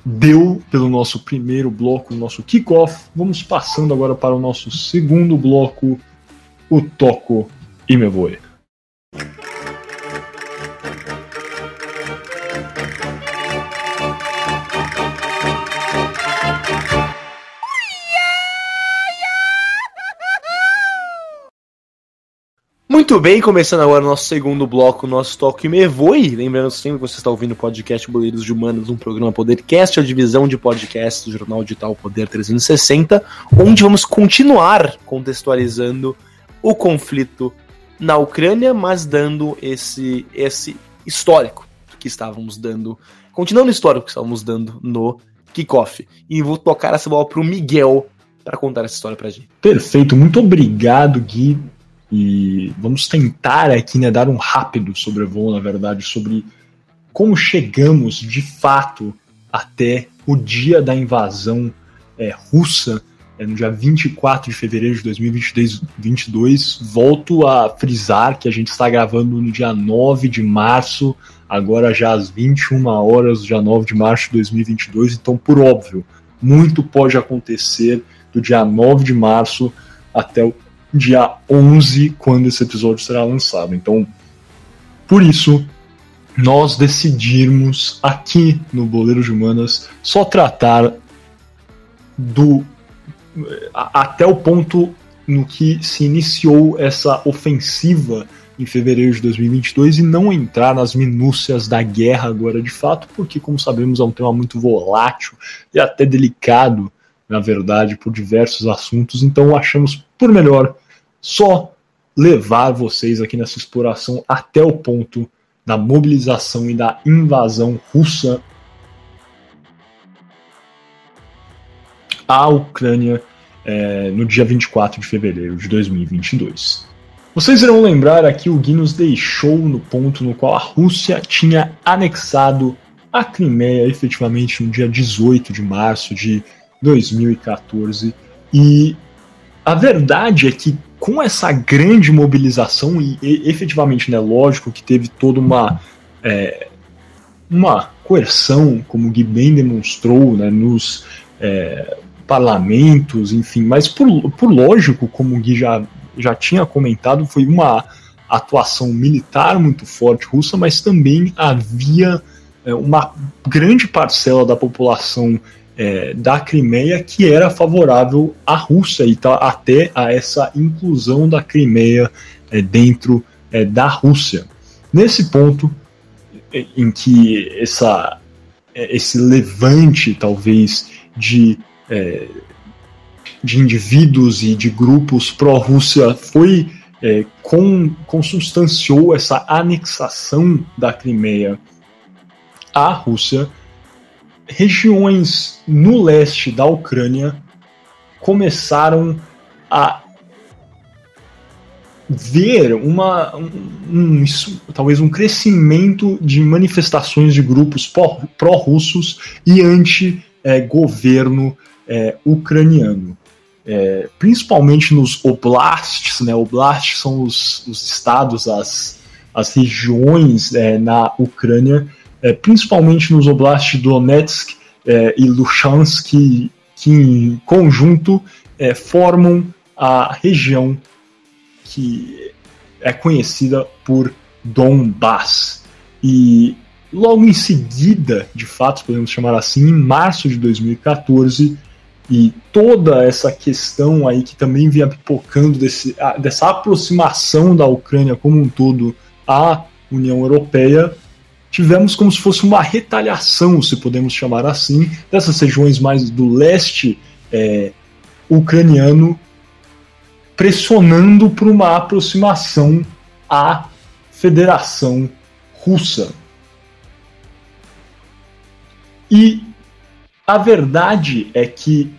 deu pelo nosso primeiro bloco, nosso kickoff. Vamos passando agora para o nosso segundo bloco o toco e me vou. Muito bem, começando agora o nosso segundo bloco, nosso Toque Me Voe. Lembrando sempre que você está ouvindo o podcast Boleiros de Humanos, um programa Podercast, a divisão de podcasts do Jornal Digital Poder 360, onde vamos continuar contextualizando o conflito na Ucrânia, mas dando esse, esse histórico que estávamos dando, continuando o histórico que estávamos dando no kickoff. E vou tocar essa bola para o Miguel para contar essa história pra gente. Perfeito, muito obrigado, Gui. E vamos tentar aqui né, dar um rápido sobrevoo, na verdade, sobre como chegamos de fato até o dia da invasão é, russa, no dia 24 de fevereiro de 2022. Volto a frisar que a gente está gravando no dia 9 de março, agora já às 21 horas, dia 9 de março de 2022. Então, por óbvio, muito pode acontecer do dia 9 de março até o dia 11, quando esse episódio será lançado. Então, por isso, nós decidirmos aqui no Boleiro de Humanas só tratar do até o ponto no que se iniciou essa ofensiva em fevereiro de 2022 e não entrar nas minúcias da guerra agora de fato, porque como sabemos é um tema muito volátil e até delicado na verdade, por diversos assuntos, então achamos por melhor só levar vocês aqui nessa exploração até o ponto da mobilização e da invasão russa à Ucrânia é, no dia 24 de fevereiro de 2022. Vocês irão lembrar aqui o Gui nos deixou no ponto no qual a Rússia tinha anexado a Crimeia efetivamente no dia 18 de março de 2014. E a verdade é que com essa grande mobilização, e, e efetivamente, né, lógico que teve toda uma, é, uma coerção, como o Gui bem demonstrou, né, nos é, parlamentos, enfim, mas por, por lógico, como o Gui já, já tinha comentado, foi uma atuação militar muito forte russa, mas também havia é, uma grande parcela da população é, da Crimeia que era favorável à Rússia e tá, até a essa inclusão da Crimeia é, dentro é, da Rússia. Nesse ponto é, em que essa, é, esse levante, talvez, de, é, de indivíduos e de grupos pró-Rússia foi com, consubstanciou essa anexação da Crimeia à Rússia, regiões no leste da Ucrânia começaram a ver uma um, um, talvez um crescimento de manifestações de grupos pró-russos e anti-governo é, ucraniano. É, principalmente nos oblasts, né? Oblasts são os, os estados, as, as regiões é, na Ucrânia é, principalmente nos oblasts Donetsk é, e Luhansk, que, que em conjunto é, formam a região que é conhecida por Donbass. E logo em seguida, de fato, podemos chamar assim, em março de 2014, e toda essa questão aí que também vinha pipocando desse, dessa aproximação da Ucrânia como um todo à União Europeia, tivemos como se fosse uma retaliação, se podemos chamar assim, dessas regiões mais do leste é, ucraniano, pressionando por uma aproximação à Federação Russa. E a verdade é que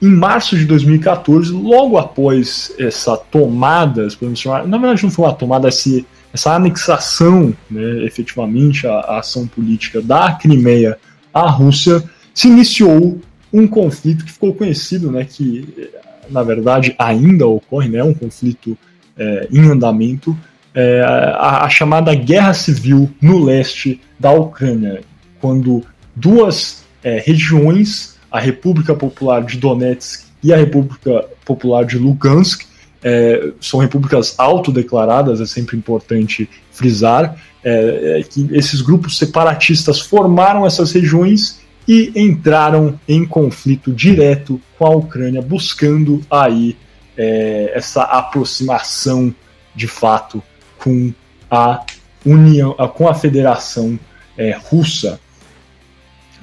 em março de 2014, logo após essa tomada, podemos chamar, na verdade não foi uma tomada, essa anexação, né, efetivamente, a, a ação política da Crimeia à Rússia, se iniciou um conflito que ficou conhecido, né, que na verdade ainda ocorre, né, um conflito é, em andamento, é, a, a, chamada Guerra Civil no leste da Ucrânia, quando duas é, regiões, a República Popular de Donetsk e a República Popular de Lugansk, é, são repúblicas autodeclaradas, é sempre importante frisar, é, é, que esses grupos separatistas formaram essas regiões e entraram em conflito direto com a Ucrânia, buscando aí é, essa aproximação de fato com a União, com a Federação é, Russa.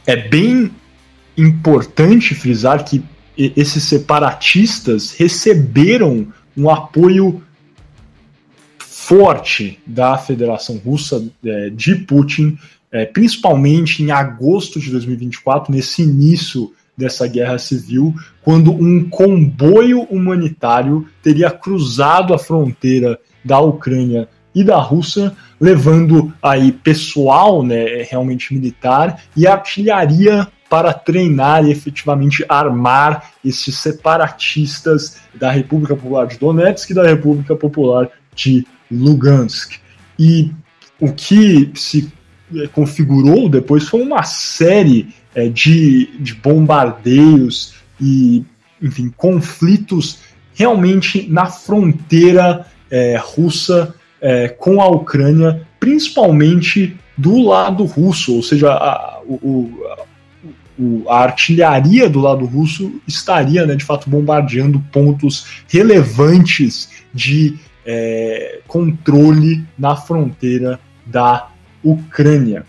É bem importante frisar que esses separatistas receberam um apoio forte da Federação Russa é, de Putin, é, principalmente em agosto de 2024, nesse início dessa guerra civil, quando um comboio humanitário teria cruzado a fronteira da Ucrânia e da Rússia, levando aí pessoal, né, realmente militar e artilharia para treinar e efetivamente armar esses separatistas da República Popular de Donetsk e da República Popular de Lugansk. E o que se é, configurou depois foi uma série é, de, de bombardeios e, enfim, conflitos realmente na fronteira é, russa é, com a Ucrânia, principalmente do lado russo, ou seja, a, o, o, a artilharia do lado russo estaria, né, de fato, bombardeando pontos relevantes de é, controle na fronteira da Ucrânia.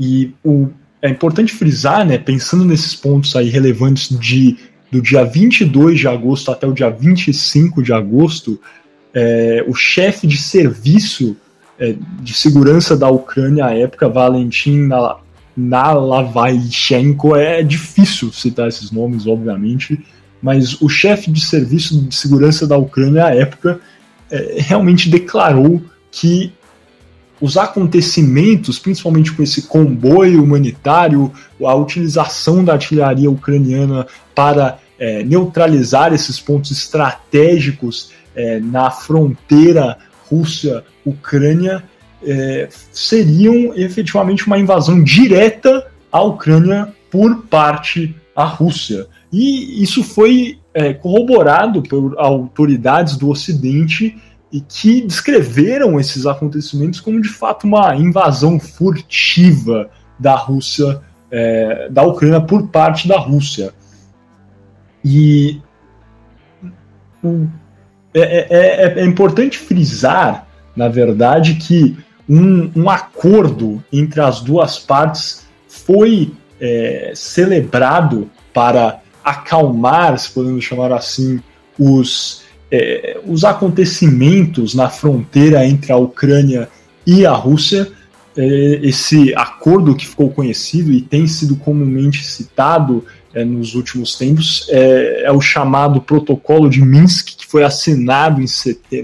E o, é importante frisar, né, pensando nesses pontos aí relevantes de, do dia 22 de agosto até o dia 25 de agosto, é, o chefe de serviço é, de segurança da Ucrânia à época, Valentin Nalavaichenko, é difícil citar esses nomes, obviamente, mas o chefe de serviço de segurança da Ucrânia à época é, realmente declarou que os acontecimentos, principalmente com esse comboio humanitário, a utilização da artilharia ucraniana para é, neutralizar esses pontos estratégicos é, na fronteira Rússia-Ucrânia, é, seriam efetivamente uma invasão direta à Ucrânia por parte da Rússia. E isso foi é, corroborado por autoridades do Ocidente e que descreveram esses acontecimentos como de fato uma invasão furtiva da Rússia, é, da Ucrânia por parte da Rússia. E é, é, é, é importante frisar, na verdade, que um, um, acordo entre as duas partes foi é, celebrado para acalmar, se podemos chamar assim, os, é, os acontecimentos na fronteira entre a Ucrânia e a Rússia. É, esse acordo que ficou conhecido e tem sido comumente citado é, nos últimos tempos é, é, o chamado Protocolo de Minsk, que foi assinado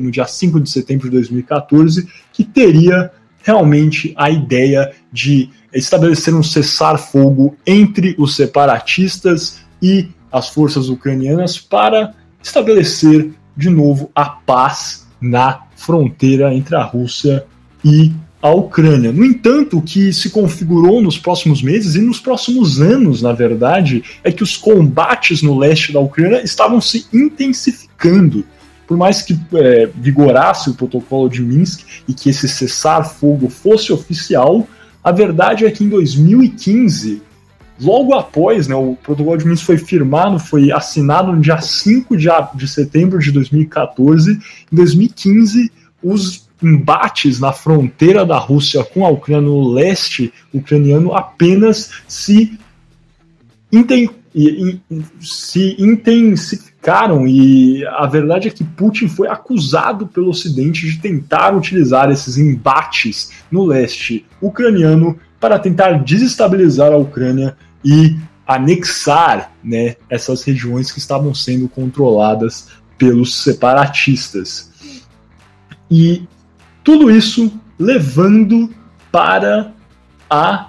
no dia 5 de setembro de 2014, que teria realmente a ideia de estabelecer um cessar-fogo entre os separatistas e as forças ucranianas para estabelecer de novo a paz na fronteira entre a Rússia e a Ucrânia. No entanto, o que se configurou nos próximos meses e nos próximos anos, na verdade, é que os combates no leste da Ucrânia estavam se intensificando. Por mais que é, vigorasse o protocolo de Minsk e que esse cessar-fogo fosse oficial, a verdade é que em 2015 Logo após, né, o protocolo de Minsk foi firmado, foi assinado no dia 5 de, de setembro de 2014. Em 2015, os embates na fronteira da Rússia com a Ucrânia no leste ucraniano apenas se, inten se intensificaram e a verdade é que Putin foi acusado pelo Ocidente de tentar utilizar esses embates no leste ucraniano para tentar desestabilizar a Ucrânia e anexar né, essas regiões que estavam sendo controladas pelos separatistas. E tudo isso levando para a,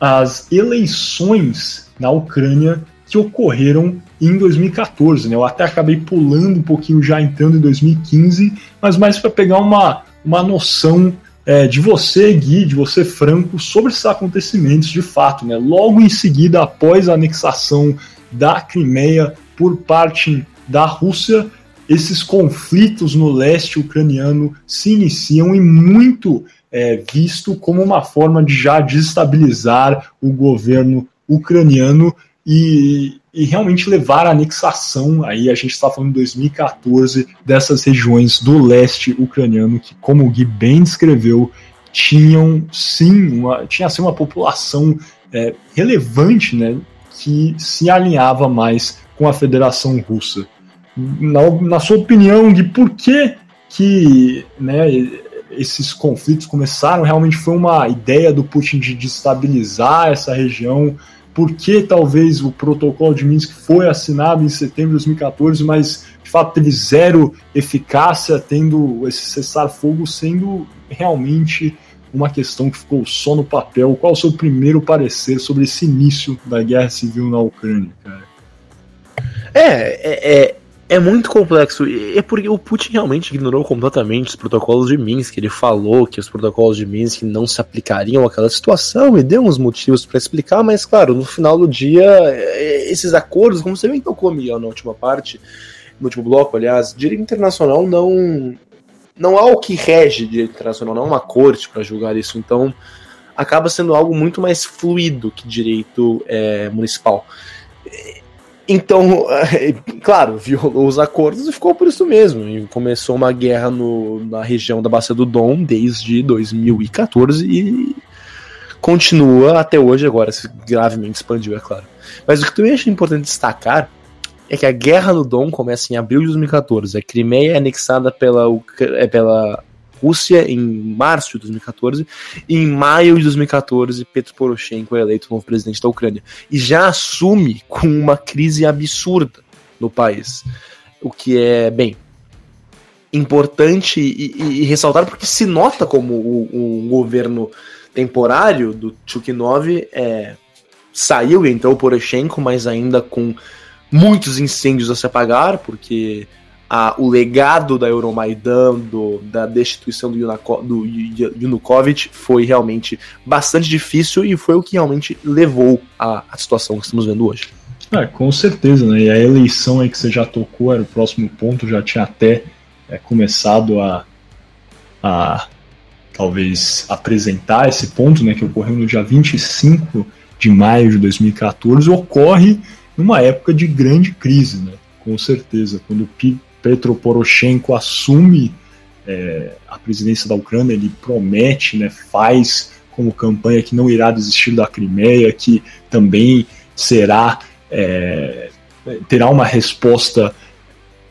as eleições na Ucrânia que ocorreram em 2014. Né? Eu até acabei pulando um pouquinho já entrando em 2015, mas mais para pegar uma, uma noção é, de você, Gui, de você, Franco, sobre esses acontecimentos de fato. Né? Logo em seguida, após a anexação da Crimeia por parte da Rússia, esses conflitos no leste ucraniano se iniciam e muito é, visto como uma forma de já desestabilizar o governo ucraniano e, e realmente levar à anexação, aí a gente está falando de 2014, dessas regiões do leste ucraniano, que, como o Gui bem descreveu, tinham sim uma, tinha assim, uma população é, relevante né, que se alinhava mais com a Federação Russa. Na, na sua opinião, Gui, por que, que né, esses conflitos começaram? Realmente foi uma ideia do Putin de destabilizar essa região? por que talvez o protocolo de Minsk foi assinado em setembro de 2014, mas de fato teve zero eficácia, tendo esse cessar-fogo sendo realmente uma questão que ficou só no papel. Qual o seu primeiro parecer sobre esse início da guerra civil na Ucrânia, cara? É, é, é, é muito complexo. É porque o Putin realmente ignorou completamente os protocolos de Minsk. Ele falou que os protocolos de Minsk não se aplicariam àquela situação e deu uns motivos para explicar, mas claro, no final do dia, é, esses acordos, como você bem tocou, Miguel, na última parte, no último bloco, aliás, direito internacional não não há o que rege direito internacional, não há uma corte para julgar isso, então acaba sendo algo muito mais fluido que direito é, municipal. Então, claro, violou os acordos e ficou por isso mesmo. E começou uma guerra no, na região da Bacia do Dom desde 2014 e continua até hoje, agora se gravemente expandiu, é claro. Mas o que também acho importante destacar é que a guerra no Dom começa em abril de 2014. A Crimeia é anexada pela, é pela Rússia em março de 2014 e em maio de 2014 Petro Poroshenko é eleito novo presidente da Ucrânia. E já assume com uma crise absurda no país, o que é bem importante e, e, e ressaltar porque se nota como o, o governo temporário do Chukhinov é, saiu e entrou Poroshenko, mas ainda com muitos incêndios a se apagar, porque a, o legado da Euromaidan, do, da destituição do, Yunako, do Yanukovych foi realmente bastante difícil e foi o que realmente levou à, situação que estamos vendo hoje. É, com certeza, né? E a eleição aí que você já tocou era o próximo ponto, já tinha até é, começado a, a talvez apresentar esse ponto, né? Que ocorreu no dia 25 de maio de 2014, ocorre numa época de grande crise, né? Com certeza, quando Petro Poroshenko assume é, a presidência da Ucrânia, ele promete, né, faz como campanha que não irá desistir da Crimeia, que também será é, terá uma resposta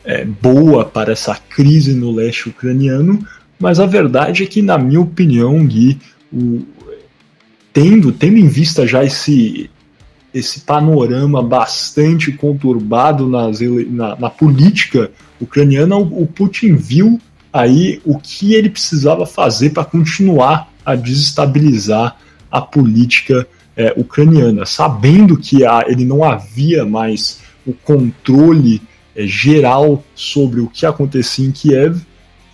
é, boa para essa crise no leste ucraniano, mas a verdade é que, na minha opinião, Gui, o, tendo, tendo em vista já esse, esse panorama bastante conturbado nas, na, na política ucraniana, o, Putin viu aí o que ele precisava fazer para continuar a desestabilizar a política é, ucraniana, sabendo que a, ele não havia mais o controle é, geral sobre o que acontecia em Kiev,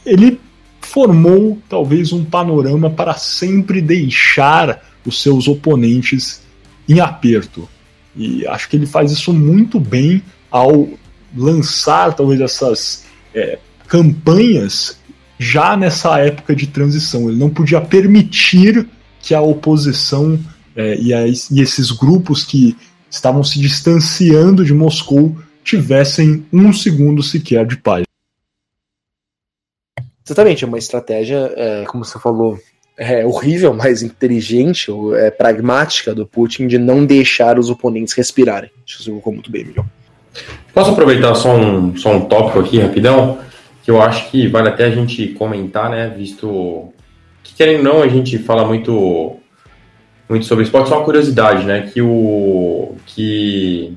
ele formou talvez um panorama para sempre deixar os seus oponentes em aperto. E acho que ele faz isso muito bem ao lançar talvez essas é, campanhas já nessa época de transição. Ele não podia permitir que a oposição é, e, a, e esses grupos que estavam se distanciando de Moscou tivessem um segundo sequer de paz. Exatamente, é uma estratégia, é, como você falou, é, horrível, mas inteligente, é, pragmática do Putin de não deixar os oponentes respirarem. Acho que você colocou muito bem, Miguel. Posso aproveitar só um, só um tópico aqui rapidão? Que eu acho que vale até a gente comentar, né? Visto que, querendo ou não, a gente fala muito, muito sobre esporte, só uma curiosidade, né? Que o. Que,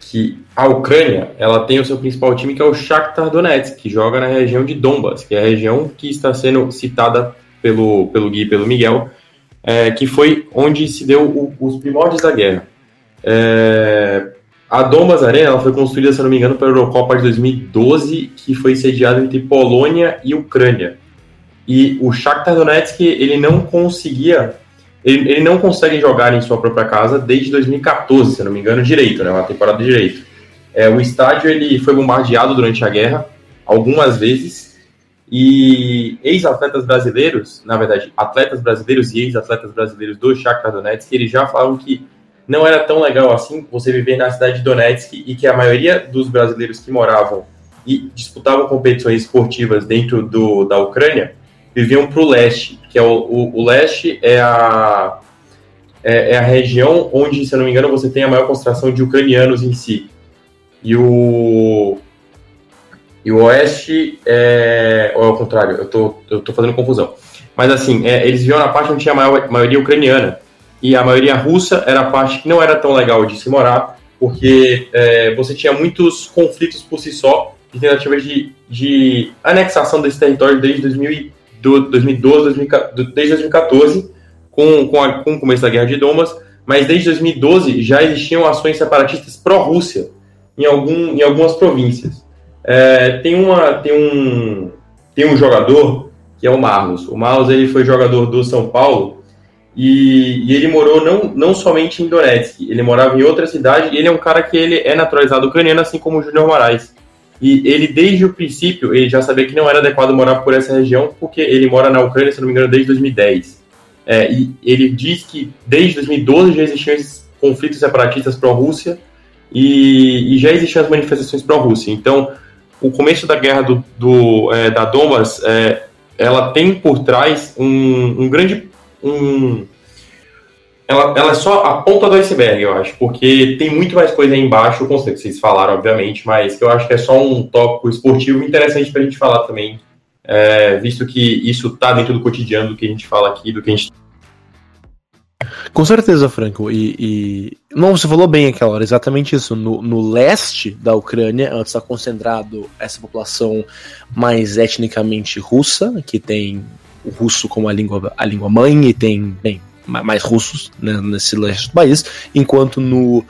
que a Ucrânia ela tem o seu principal time, que é o Shakhtar Donetsk, que joga na região de Donbas, que é a região que está sendo citada pelo, pelo Gui pelo Miguel, é, que foi onde se deu o, os primórdios da guerra. É, a Dombas Arena foi construída, se não me engano, para a Eurocopa de 2012, que foi sediada entre Polônia e Ucrânia. E o Shakhtar Donetsk, ele não conseguia, ele, ele não consegue jogar em sua própria casa desde 2014, se não me engano, direito, né, uma temporada direito. É, o estádio ele foi bombardeado durante a guerra algumas vezes e ex-atletas brasileiros, na verdade, atletas brasileiros e ex-atletas brasileiros do Shakhtar Donetsk, eles já falaram que não era tão legal assim você viver na cidade de Donetsk e que a maioria dos brasileiros que moravam e disputavam competições esportivas dentro do, da Ucrânia viviam para o leste, que é o, o, o leste é a, é, é, a região onde, se eu não me engano, você tem a maior concentração de ucranianos em si. E o, e o Oeste é. Ou é o contrário, eu tô, eu tô fazendo confusão. Mas assim, é, eles viviam na parte onde tinha a maior, maioria ucraniana. E a maioria russa era a parte que não era tão legal de se morar, porque é, você tinha muitos conflitos por si só, de tentativas de, de anexação desse território desde 2012, desde 2014, com, com, a, com o começo da Guerra de Domas, mas desde 2012 já existiam ações separatistas pró-Rússia em, algum, em algumas províncias. É, tem, uma, tem, um, tem um jogador que é o Marlos. O Marlos ele foi jogador do São Paulo e, e, ele morou não, não somente em Donetsk, ele morava em outra cidade e ele é um cara que ele é naturalizado ucraniano, assim como o Júnior Moraes. E ele, desde o princípio, ele já sabia que não era adequado morar por essa região, porque ele mora na Ucrânia, se não me engano, desde 2010. É, e ele diz que desde 2012 já existiam esses conflitos separatistas pró-Rússia e, e, já existiam as manifestações pró-Rússia. Então, o começo da guerra do, do é, da Donbas, é, ela tem por trás um, um grande... Um, ela, ela, é só a ponta do iceberg, eu acho, porque tem muito mais coisa aí embaixo, com que vocês falaram, obviamente, mas que eu acho que é só um tópico esportivo interessante para a gente falar também, é, visto que isso está dentro do cotidiano do que a gente fala aqui, do que a gente com certeza, Franco. E, e, Não, você falou bem aquela hora, exatamente isso. No, no leste da Ucrânia, onde está concentrado essa população mais etnicamente russa, que tem o russo como a língua, a língua mãe e tem, bem, mais russos né, nesse leste do país, enquanto no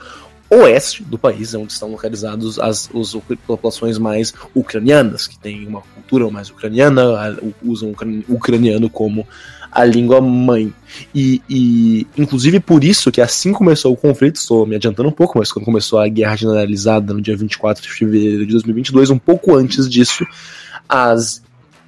oeste do país, onde estão localizados as, as populações mais ucranianas, que têm uma cultura mais ucraniana, usam o ucraniano como a língua mãe. E, e, inclusive por isso que assim começou o conflito, estou me adiantando um pouco, mas quando começou a guerra generalizada no dia 24 de fevereiro de 2022, um pouco antes disso, as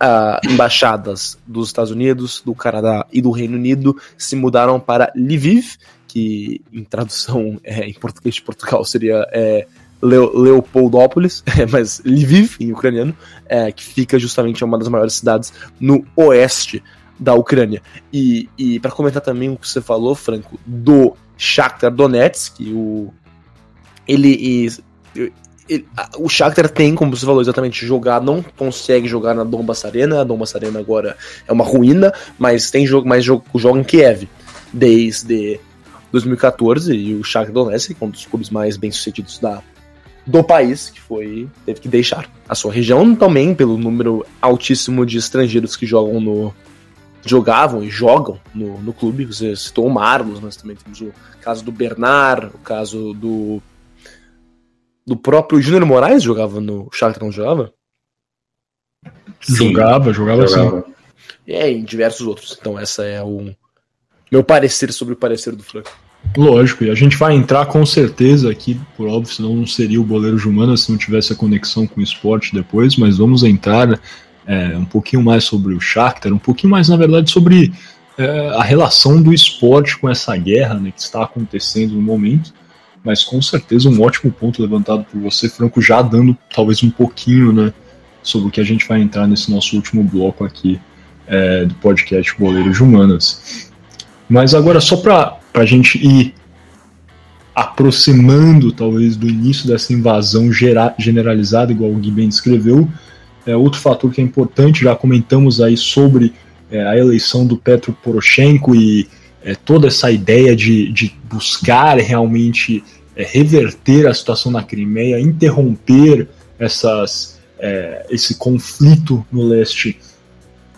uh, embaixadas dos Estados Unidos, do Canadá e do Reino Unido se mudaram para Lviv, que em tradução é, em português de Portugal seria é, Leopoldópolis, mas Lviv em ucraniano, é, que fica justamente uma das maiores cidades no oeste da Ucrânia. E, e para comentar também o que você falou, Franco, do Shakhtar Donetsk, o ele, o Shakhtar tem, como você falou exatamente, jogar, não consegue jogar na Donbass Arena, a Donbass Arena agora é uma ruína, mas tem jogo, mais jogo, joga em Kiev desde 2014 e o Shakhtar Donetsk, é um dos clubes mais bem-sucedidos da do país, que foi teve que deixar a sua região também pelo número altíssimo de estrangeiros que jogam no jogavam e jogam no, no clube. Você citou o Marlos, nós também temos o caso do Bernard, o caso do do próprio Júnior Moraes jogava no Shakhtar, não jogava? Sim, jogava, jogava, jogava. sim. É, e diversos outros. Então essa é o meu parecer sobre o parecer do Franco. Lógico, e a gente vai entrar com certeza aqui, por óbvio, senão não seria o Boleiro Jumana se não tivesse a conexão com o esporte depois, mas vamos entrar é, um pouquinho mais sobre o Shakhtar, um pouquinho mais, na verdade, sobre é, a relação do esporte com essa guerra né, que está acontecendo no momento, mas com certeza um ótimo ponto levantado por você, Franco, já dando talvez um pouquinho né, sobre o que a gente vai entrar nesse nosso último bloco aqui é, do podcast Boleiros de Humanas. Mas agora, só para a gente ir aproximando talvez do início dessa invasão generalizada, igual o Gui bem descreveu, é, outro fator que é importante, já comentamos aí sobre é, a eleição do Petro Poroshenko e é, toda essa ideia de, de buscar realmente é, reverter a situação na Crimeia, interromper essas, é, esse conflito no leste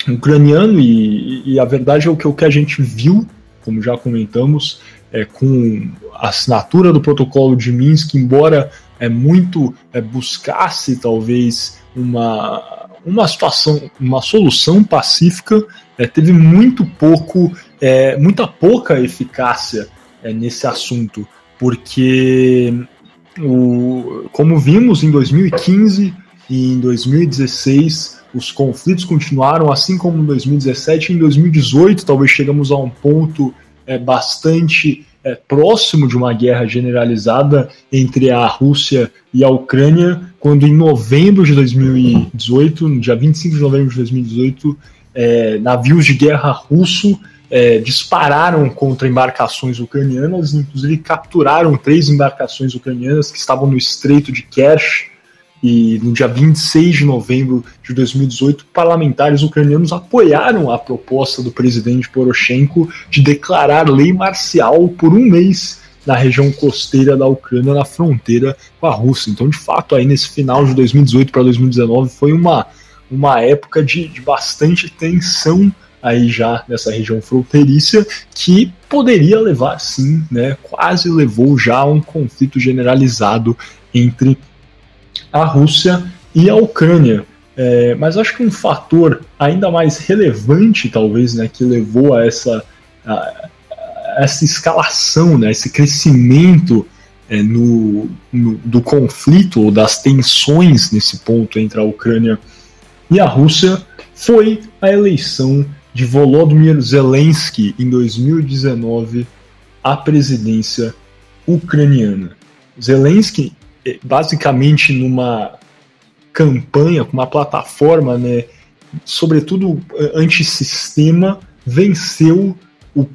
ucraniano. E, e, a verdade é o que, o que a gente viu, como já comentamos, é, com a assinatura do protocolo de Minsk, embora é muito é, buscasse talvez uma, uma situação, uma solução pacífica, é, teve muito pouco, é, muita pouca eficácia é, nesse assunto, porque o, como vimos em 2015 e em 2016 os conflitos continuaram, assim como em 2017 e em 2018 talvez chegamos a um ponto é, bastante é, próximo de uma guerra generalizada entre a Rússia e a Ucrânia, quando em novembro de 2018, no dia 25 de novembro de 2018, é, navios de guerra russo é, dispararam contra embarcações ucranianas, inclusive capturaram três embarcações ucranianas que estavam no Estreito de Kerch e no dia 26 de novembro de 2018, parlamentares ucranianos apoiaram a proposta do presidente Poroshenko de declarar lei marcial por um mês na região costeira da Ucrânia, na fronteira com a Rússia. Então, de fato, aí nesse final de 2018 para 2019 foi uma, uma época de, de bastante tensão aí já nessa região fronteiriça, que poderia levar, sim, né, quase levou já a um conflito generalizado entre a Rússia e a Ucrânia. É, mas acho que um fator ainda mais relevante, talvez, né, que levou a essa, a, a essa escalação, né, esse crescimento é, no, no, do conflito ou das tensões nesse ponto entre a Ucrânia e a Rússia foi a eleição de Volodymyr Zelensky em 2019 à presidência ucraniana. Zelensky, basicamente numa campanha, com uma plataforma, né, sobretudo antissistema, venceu o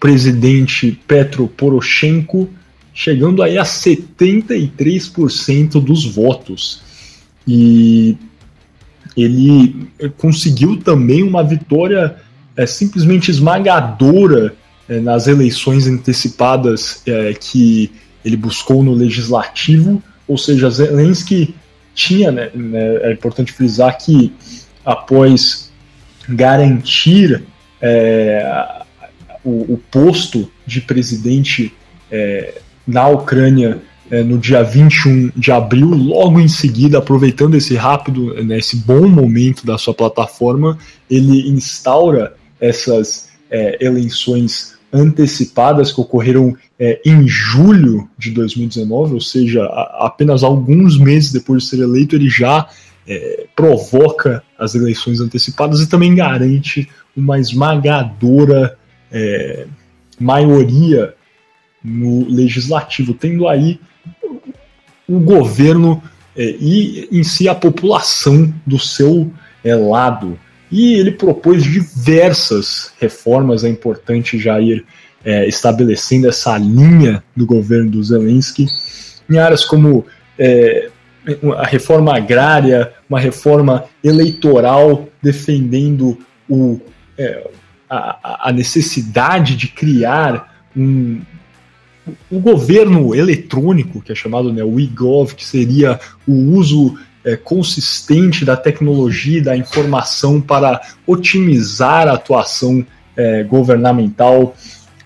presidente Petro Poroshenko, chegando aí a 73% dos votos. E ele conseguiu também uma vitória é, simplesmente esmagadora é, nas eleições antecipadas é, que ele buscou no legislativo, ou seja, Zelensky tinha, né, né, é importante frisar que após garantir é, o, o, posto de presidente é, na Ucrânia é, no dia 21 de abril, logo em seguida, aproveitando esse rápido, né, esse bom momento da sua plataforma, ele instaura essas é, eleições antecipadas que ocorreram é, em julho de 2019, ou seja, a, apenas alguns meses depois de ser eleito, ele já é, provoca as eleições antecipadas e também garante uma esmagadora é, maioria no legislativo, tendo aí o governo é, e em si a população do seu é, lado. E ele propôs diversas reformas, é importante já ir é, estabelecendo essa linha do governo do Zelensky, em áreas como é, a reforma agrária, uma reforma eleitoral defendendo o, é, a, a necessidade de criar um, o governo eletrônico, que é chamado né, o e-gov, que seria o uso é, consistente da tecnologia e da informação para otimizar a atuação é, governamental,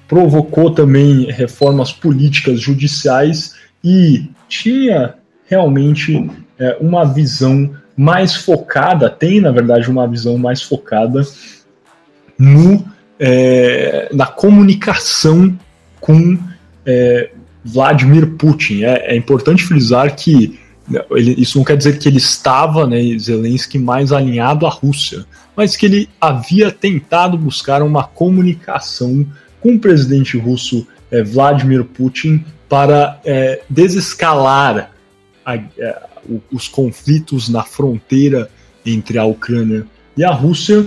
provocou também reformas políticas judiciais e tinha realmente é, uma visão mais focada, tem na verdade uma visão mais focada no, é, na comunicação com é, Vladimir Putin. É, é, importante frisar que ele, isso não quer dizer que ele estava, né, Zelensky, mais alinhado à Rússia, mas que ele havia tentado buscar uma comunicação com o presidente russo é, Vladimir Putin para é, desescalar a, é, os conflitos na fronteira entre a Ucrânia e a Rússia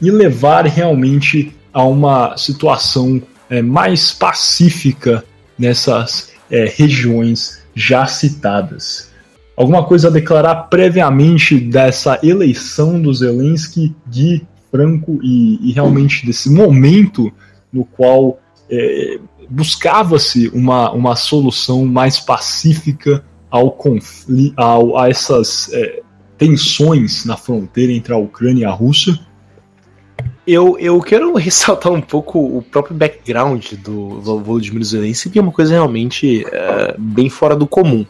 e levar realmente a uma situação é, mais pacífica nessas regiões já citadas. Alguma coisa a declarar previamente dessa eleição do Zelensky, Gui, Franco e, e realmente desse momento no qual é, buscava-se uma, uma solução mais pacífica ao conflito, ao, a essas é, tensões na fronteira entre a Ucrânia e a Rússia? Eu, eu quero ressaltar um pouco o próprio background do Volodymyr Zelensky, que é uma coisa realmente é, bem fora do comum.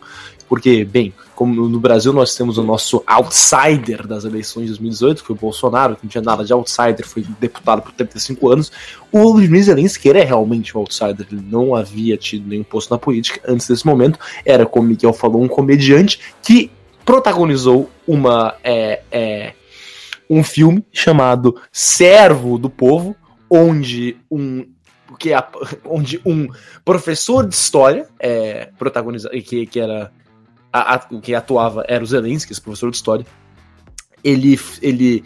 Porque, bem, como no Brasil nós temos o nosso outsider das eleições de 2018, que foi o Bolsonaro, que não tinha nada de outsider, foi deputado por 35 anos, o Volodymyr Zelensky era realmente um outsider, ele não havia tido nenhum posto na política antes desse momento, era, como o Miguel falou, um comediante que protagonizou uma é, é, um filme chamado Servo do Povo, onde um que é, onde um professor de história é, protagoniza que, que era a, a, atuava era o Zelensky, esse professor de história. Ele ele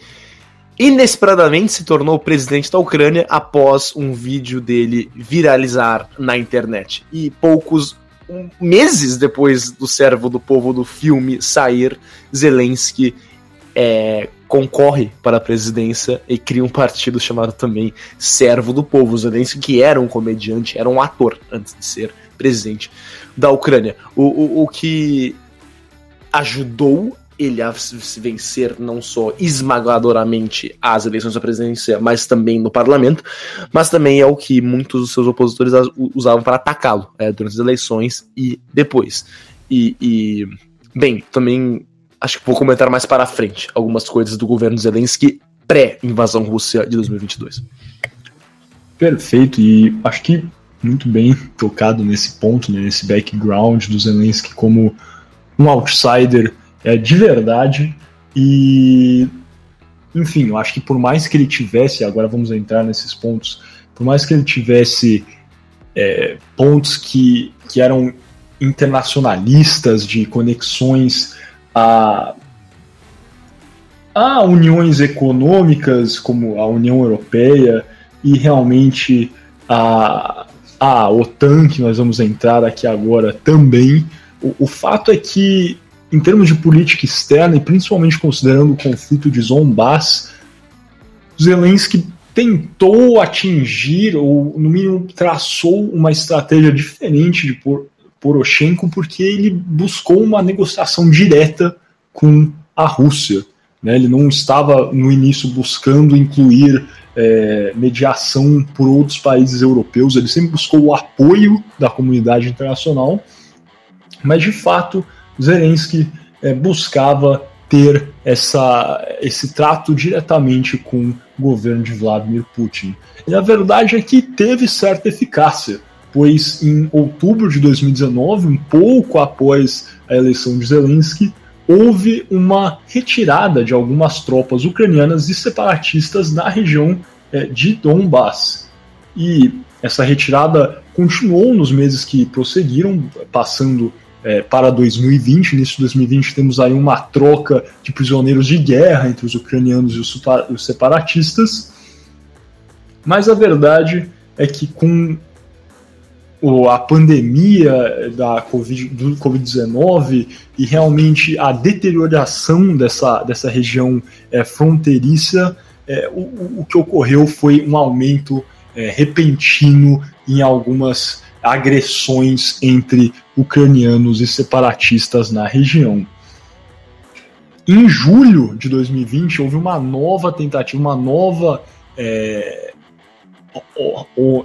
inesperadamente se tornou presidente da Ucrânia após um vídeo dele viralizar na internet. E poucos meses depois do servo do povo do filme sair, Zelensky é, concorre para a presidência e cria um partido chamado também Servo do Povo. Zelensky, que era um comediante, era um ator antes de ser presidente da Ucrânia. O, o, o que ajudou ele a vencer não só esmagadoramente as eleições da presidência, mas também no parlamento, mas também é o que muitos dos seus opositores usavam para atacá-lo é, durante as eleições e depois. E, e, bem, também acho que vou comentar mais para frente algumas coisas do governo Zelensky pré-invasão russa de 2022. Perfeito, e acho que muito bem tocado nesse ponto, né, nesse background do Zelensky como um outsider é, de verdade. E, enfim, eu acho que por mais que ele tivesse, agora vamos entrar nesses pontos, por mais que ele tivesse é, pontos que, que eram internacionalistas, de conexões a, a uniões econômicas, como a União Europeia, e realmente a, a OTAN, que nós vamos entrar aqui agora também. O, o fato é que em termos de política externa, e principalmente considerando o conflito de Donbass, Zelensky tentou atingir, ou no mínimo traçou uma estratégia diferente de Poroshenko, porque ele buscou uma negociação direta com a Rússia. Né? Ele não estava no início buscando incluir é, mediação por outros países europeus, ele sempre buscou o apoio da comunidade internacional, mas de fato Zelensky é, buscava ter essa, esse trato diretamente com o governo de Vladimir Putin. E a verdade é que teve certa eficácia, pois em outubro de 2019, um pouco após a eleição de Zelensky, houve uma retirada de algumas tropas ucranianas e separatistas da região é, de Donbass. E essa retirada continuou nos meses que prosseguiram, passando é, para 2020. Início de 2020 temos aí uma troca de prisioneiros de guerra entre os ucranianos e os separatistas. Mas a verdade é que com a pandemia da COVID, do Covid-19 e realmente a deterioração dessa, dessa região é, fronteiriça, é, o, o, que ocorreu foi um aumento é, repentino em algumas agressões entre ucranianos e separatistas na região. Em julho de 2020, houve uma nova tentativa, uma nova é, o, o,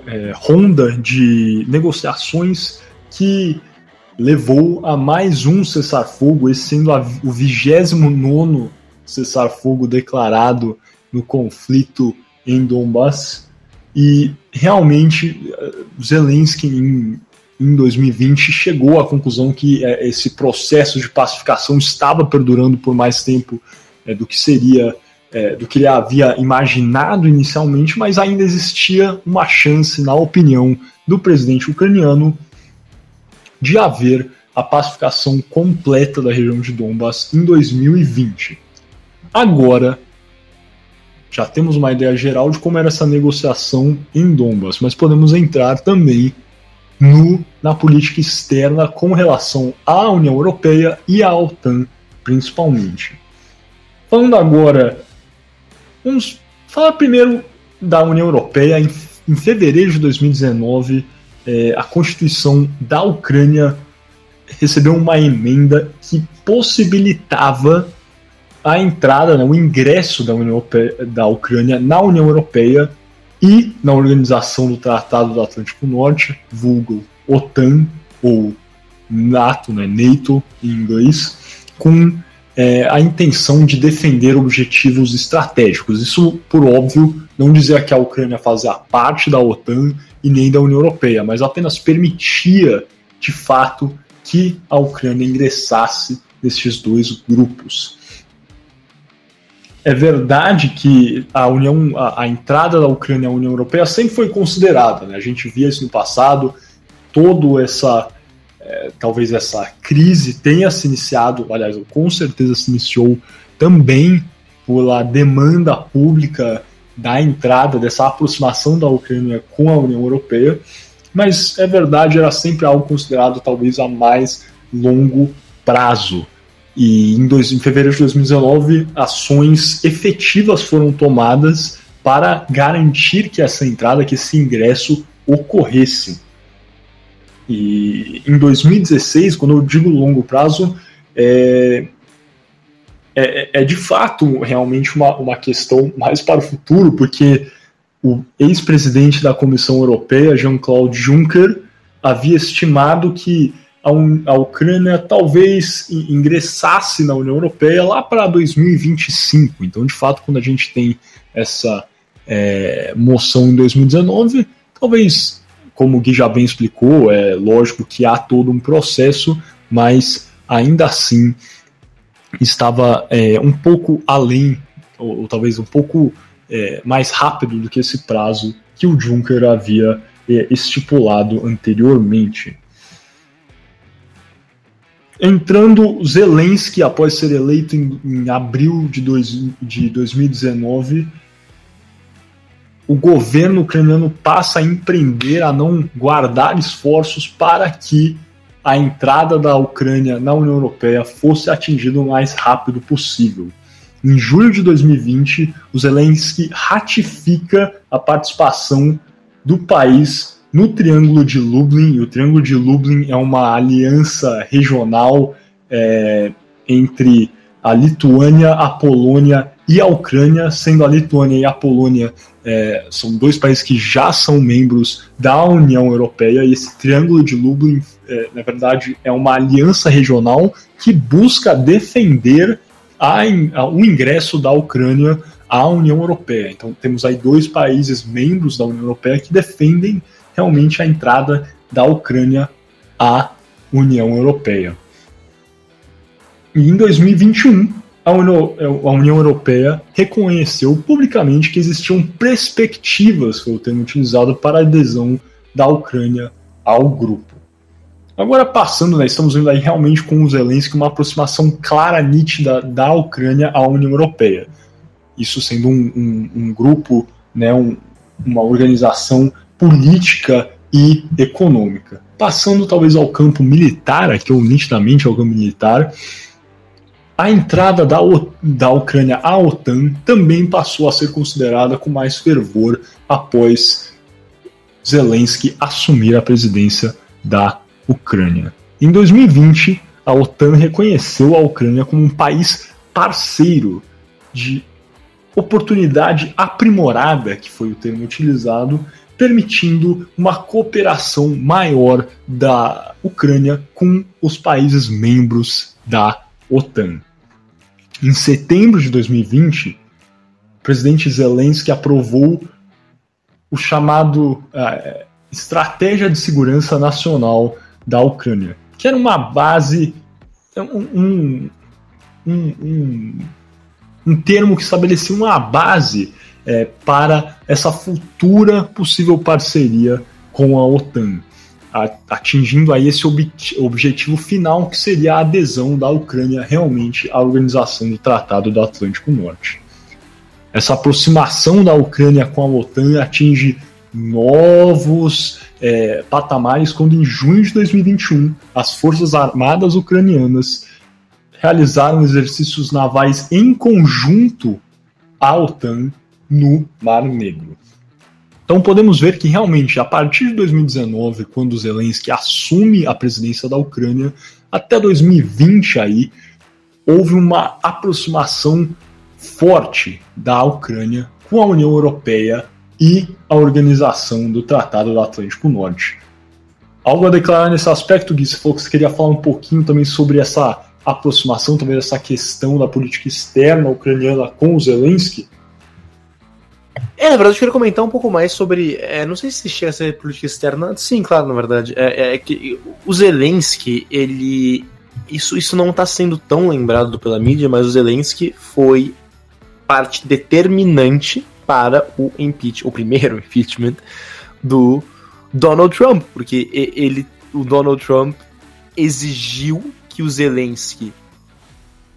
é, ronda de negociações que levou a mais um cessar-fogo, esse sendo a, o 29 cessar-fogo declarado no conflito em Donbass. E realmente Zelensky em, em 2020 chegou à conclusão que é, esse processo de pacificação estava perdurando por mais tempo é, do que seria é, do que ele havia imaginado inicialmente, mas ainda existia uma chance, na opinião do presidente ucraniano, de haver a pacificação completa da região de Donbass em 2020. Agora, já temos uma ideia geral de como era essa negociação em Donbass, mas podemos entrar também no, na política externa com relação à União Europeia e à OTAN, principalmente. Falando agora, vamos falar primeiro da União Europeia. Em, em fevereiro de 2019, é, a Constituição da Ucrânia recebeu uma emenda que possibilitava a entrada, né, o ingresso da, União Europeia, da Ucrânia na União Europeia e na Organização do Tratado do Atlântico Norte, vulgo OTAN ou NATO, né, NATO em inglês, com é, a intenção de defender objetivos estratégicos. Isso, por óbvio, não dizia que a Ucrânia fazia parte da OTAN e nem da União Europeia, mas apenas permitia, de fato, que a Ucrânia ingressasse nesses dois grupos. É verdade que a União, a, a, entrada da Ucrânia à União Europeia sempre foi considerada. Né? A gente via isso no passado. Todo essa, é, talvez essa crise tenha se iniciado, aliás, com certeza se iniciou também pela demanda pública da entrada dessa aproximação da Ucrânia com a União Europeia. mas é verdade, era sempre algo considerado talvez a mais longo prazo. E em, dois, em fevereiro de 2019, ações efetivas foram tomadas para garantir que essa entrada, que esse ingresso ocorresse. E em 2016, quando eu digo longo prazo, é, é, é de fato realmente uma, uma questão mais para o futuro, porque o ex-presidente da Comissão Europeia, Jean-Claude Juncker, havia estimado que a, a, Ucrânia talvez ingressasse na União Europeia lá para 2025. Então, de fato, quando a gente tem essa é, moção em 2019, talvez, como o Gui já bem explicou, é lógico que há todo um processo, mas ainda assim estava é, um pouco além, ou, ou talvez um pouco é, mais rápido do que esse prazo que o Juncker havia é, estipulado anteriormente. Entrando Zelensky, após ser eleito em, em abril de, dois, de 2019, o governo ucraniano passa a empreender, a não guardar esforços para que a entrada da Ucrânia na União Europeia fosse atingida o mais rápido possível. Em julho de 2020, o Zelensky ratifica a participação do país no Triângulo de Lublin. E o Triângulo de Lublin é uma aliança regional é, entre a Lituânia, a Polônia e a Ucrânia, sendo a Lituânia e a Polônia é, são dois países que já são membros da União Europeia, e esse Triângulo de Lublin, é, na verdade, é uma aliança regional que busca defender a, a, o ingresso da Ucrânia à União Europeia. Então temos aí dois países membros da União Europeia que defendem realmente a entrada da Ucrânia à União Europeia. E em 2021, a União, a União Europeia reconheceu publicamente que existiam perspectivas, foi o termo utilizado, para a adesão da Ucrânia ao grupo. Agora passando, né, estamos vendo aí realmente com o Zelensky uma aproximação clara, nítida da Ucrânia à União Europeia. Isso sendo um, um, um grupo, né, um, uma organização política e econômica. Passando talvez ao campo militar, aqui ou nitidamente ao campo militar, a entrada da, da Ucrânia à OTAN também passou a ser considerada com mais fervor após Zelensky assumir a presidência da Ucrânia. Em 2020, a OTAN reconheceu a Ucrânia como um país parceiro de oportunidade aprimorada, que foi o termo utilizado, permitindo uma cooperação maior da Ucrânia com os países membros da OTAN. Em setembro de 2020, o presidente Zelensky aprovou o chamado uh, Estratégia de Segurança Nacional da Ucrânia, que era uma base, um, um, um, um termo que estabelecia uma base é, para essa futura possível parceria com a OTAN, atingindo aí esse ob objetivo final que seria a adesão da Ucrânia realmente à organização do Tratado do Atlântico Norte. Essa aproximação da Ucrânia com a OTAN atinge novos é, patamares quando, em junho de 2021, as Forças Armadas ucranianas realizaram exercícios navais em conjunto à OTAN no Mar Negro. Então podemos ver que realmente, a partir de 2019, quando Zelensky assume a presidência da Ucrânia, até 2020 aí, houve uma aproximação forte da Ucrânia com a União Europeia e a organização do Tratado do Atlântico Norte. Algo a declarar nesse aspecto, Gui? Que você queria falar um pouquinho também sobre essa aproximação, também essa questão da política externa ucraniana com o Zelensky. É, na verdade, eu queria comentar um pouco mais sobre. É, não sei se chega a ser política externa. Sim, claro, na verdade. É, é que o Zelensky, ele. Isso, isso não está sendo tão lembrado pela mídia, mas o Zelensky foi parte determinante para o impeachment, o primeiro impeachment do Donald Trump, porque ele, o Donald Trump exigiu que o Zelensky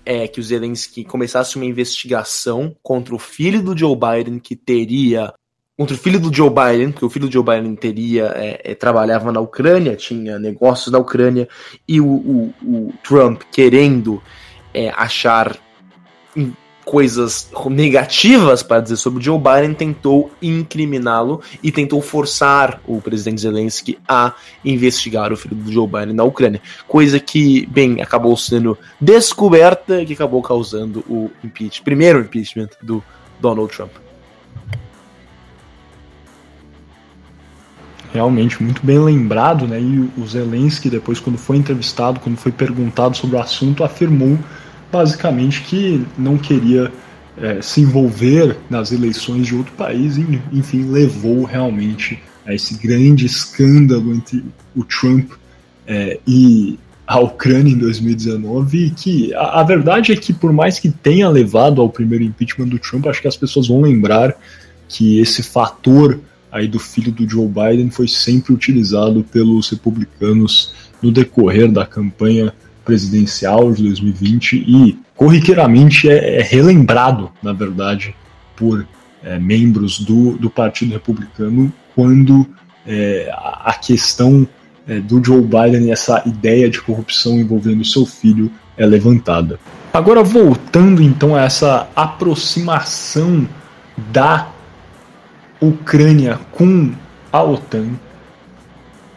é que o Zelensky começasse uma investigação contra o filho do Joe Biden que teria contra o filho do Joe Biden, porque o filho do Joe Biden teria é, é, trabalhava na Ucrânia, tinha negócios na Ucrânia, e o, o, o Trump querendo é, achar coisas negativas para dizer sobre Joe Biden, tentou incriminá-lo e tentou forçar o presidente Zelensky a investigar o filho do Joe Biden na Ucrânia. Coisa que, bem, acabou sendo descoberta e que acabou causando o impeachment, primeiro impeachment do Donald Trump. realmente muito bem lembrado, né? E o Zelensky, depois, quando foi entrevistado, quando foi perguntado sobre o assunto, afirmou basicamente que não queria é, se envolver nas eleições de outro país, e, enfim, levou realmente a esse grande escândalo entre o Trump é, e a Ucrânia em 2019, e que a, a verdade é que, por mais que tenha levado ao primeiro impeachment do Trump, acho que as pessoas vão lembrar que esse fator aí do filho do Joe Biden foi sempre utilizado pelos republicanos no decorrer da campanha presidencial de 2020 e corriqueiramente é, é relembrado, na verdade, por é, membros do, do Partido Republicano quando é, a questão é, do Joe Biden e essa ideia de corrupção envolvendo seu filho é levantada. Agora, voltando então a essa aproximação da Ucrânia com a OTAN.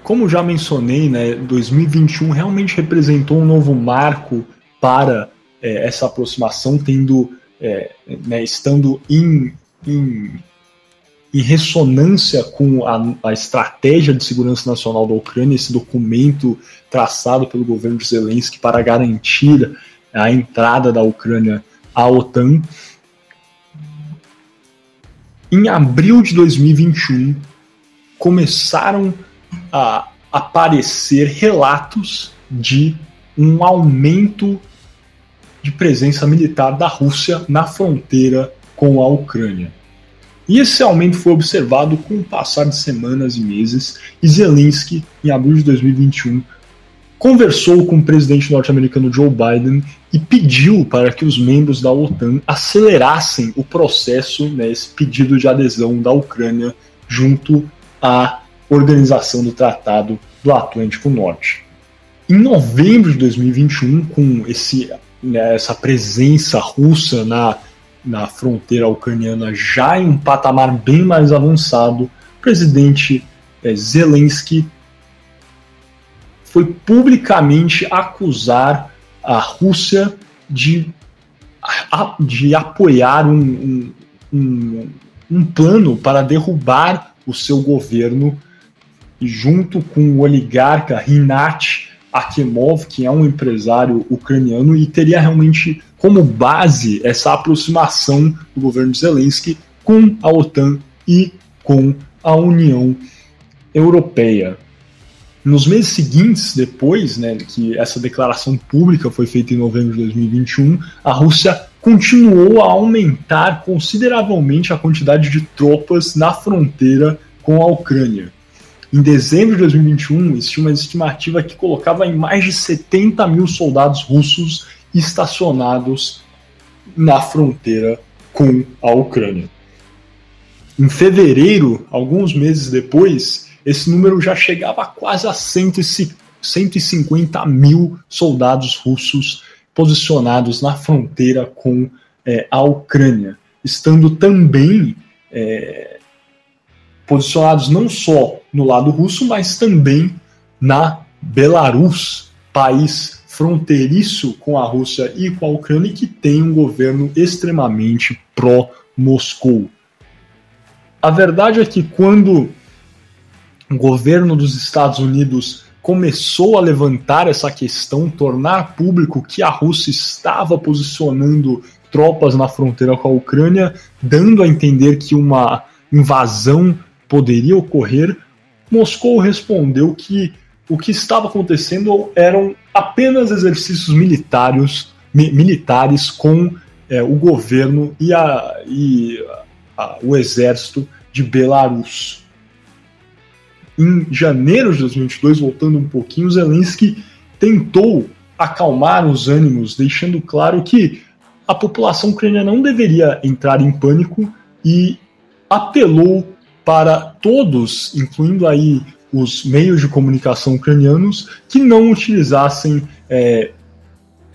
Como já mencionei, né, 2021 realmente representou um novo marco para é, essa aproximação, tendo, é, né, estando em, em, em, ressonância com a, a estratégia de segurança nacional da Ucrânia, esse documento traçado pelo governo de Zelensky para garantir a entrada da Ucrânia à OTAN. Em abril de 2021, começaram a aparecer relatos de um aumento de presença militar da Rússia na fronteira com a Ucrânia. E esse aumento foi observado com o passar de semanas e meses, e Zelensky, em abril de 2021, conversou com o presidente norte-americano Joe Biden e pediu para que os membros da OTAN acelerassem o processo, né, esse pedido de adesão da Ucrânia junto à organização do Tratado do Atlântico Norte. Em novembro de 2021, com esse, né, essa presença russa na, na fronteira ucraniana já em um patamar bem mais avançado, o presidente é, Zelensky foi publicamente acusar a Rússia de, de apoiar um, um, um, um plano para derrubar o seu governo junto com o oligarca Rinat Akimov, que é um empresário ucraniano, e teria realmente como base essa aproximação do governo Zelensky com a OTAN e com a União Europeia. Nos meses seguintes, depois né, que essa declaração pública foi feita em novembro de 2021, a Rússia continuou a aumentar consideravelmente a quantidade de tropas na fronteira com a Ucrânia. Em dezembro de 2021, existia uma estimativa que colocava em mais de 70 mil soldados russos estacionados na fronteira com a Ucrânia. Em fevereiro, alguns meses depois, esse número já chegava quase a 150 mil soldados russos posicionados na fronteira com é, a Ucrânia, estando também é, posicionados não só no lado russo, mas também na Belarus, país fronteiriço com a Rússia e com a Ucrânia que tem um governo extremamente pró-Moscou. A verdade é que quando o governo dos Estados Unidos começou a levantar essa questão, tornar público que a Rússia estava posicionando tropas na fronteira com a Ucrânia, dando a entender que uma invasão poderia ocorrer, Moscou respondeu que o que estava acontecendo eram apenas exercícios militares, mi militares com é, o governo e, a, e a, o exército de Belarus. Em janeiro de 2022, voltando um pouquinho, Zelensky tentou acalmar os ânimos, deixando claro que a população ucraniana não deveria entrar em pânico e apelou para todos, incluindo aí os meios de comunicação ucranianos, que não utilizassem é,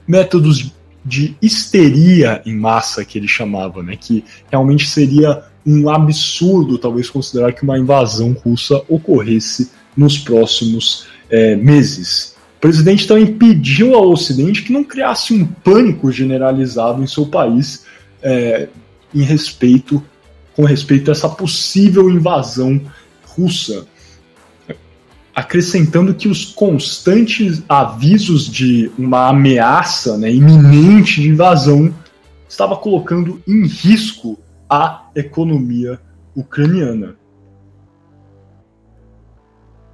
métodos de histeria em massa, que ele chamava, né, que realmente seria um absurdo, talvez, considerar que uma invasão russa ocorresse nos próximos é, meses. O presidente também pediu ao Ocidente que não criasse um pânico generalizado em seu país é, em respeito, com respeito a essa possível invasão russa, acrescentando que os constantes avisos de uma ameaça né, iminente de invasão estava colocando em risco a economia ucraniana.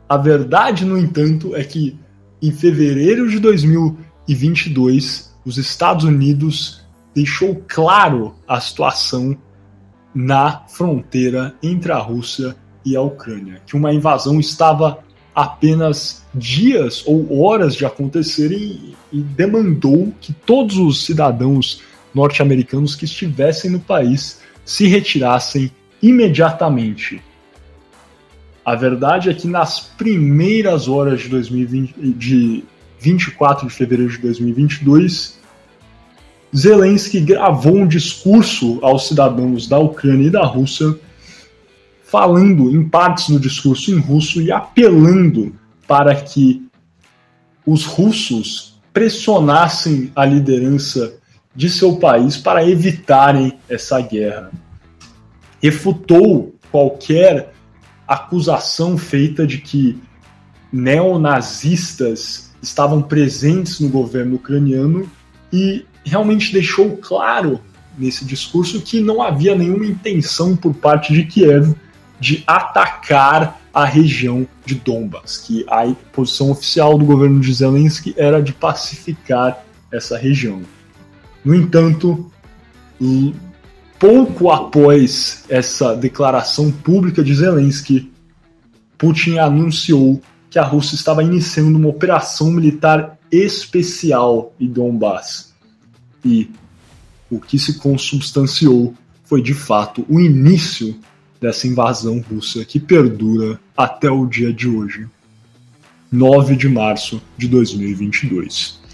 A verdade, no entanto, é que em fevereiro de 2022, os Estados Unidos deixou claro a situação na fronteira entre a Rússia e a Ucrânia, que uma invasão estava apenas dias ou horas de acontecer e, e demandou que todos os cidadãos norte-americanos que estivessem no país se retirassem imediatamente. A verdade é que nas primeiras horas de 2020, de 24 de fevereiro de 2022, Zelensky gravou um discurso aos cidadãos da Ucrânia e da Rússia, falando em partes do discurso em russo e apelando para que os russos pressionassem a liderança de seu país para evitarem essa guerra. Refutou qualquer acusação feita de que neonazistas estavam presentes no governo ucraniano e realmente deixou claro nesse discurso que não havia nenhuma intenção por parte de Kiev de atacar a região de Donbas, que a posição oficial do governo de Zelensky era de pacificar essa região. No entanto, pouco após essa declaração pública de Zelensky, Putin anunciou que a Rússia estava iniciando uma operação militar especial em Donbass. E o que se consubstanciou foi de fato o início dessa invasão russa que perdura até o dia de hoje, 9 de março de 2022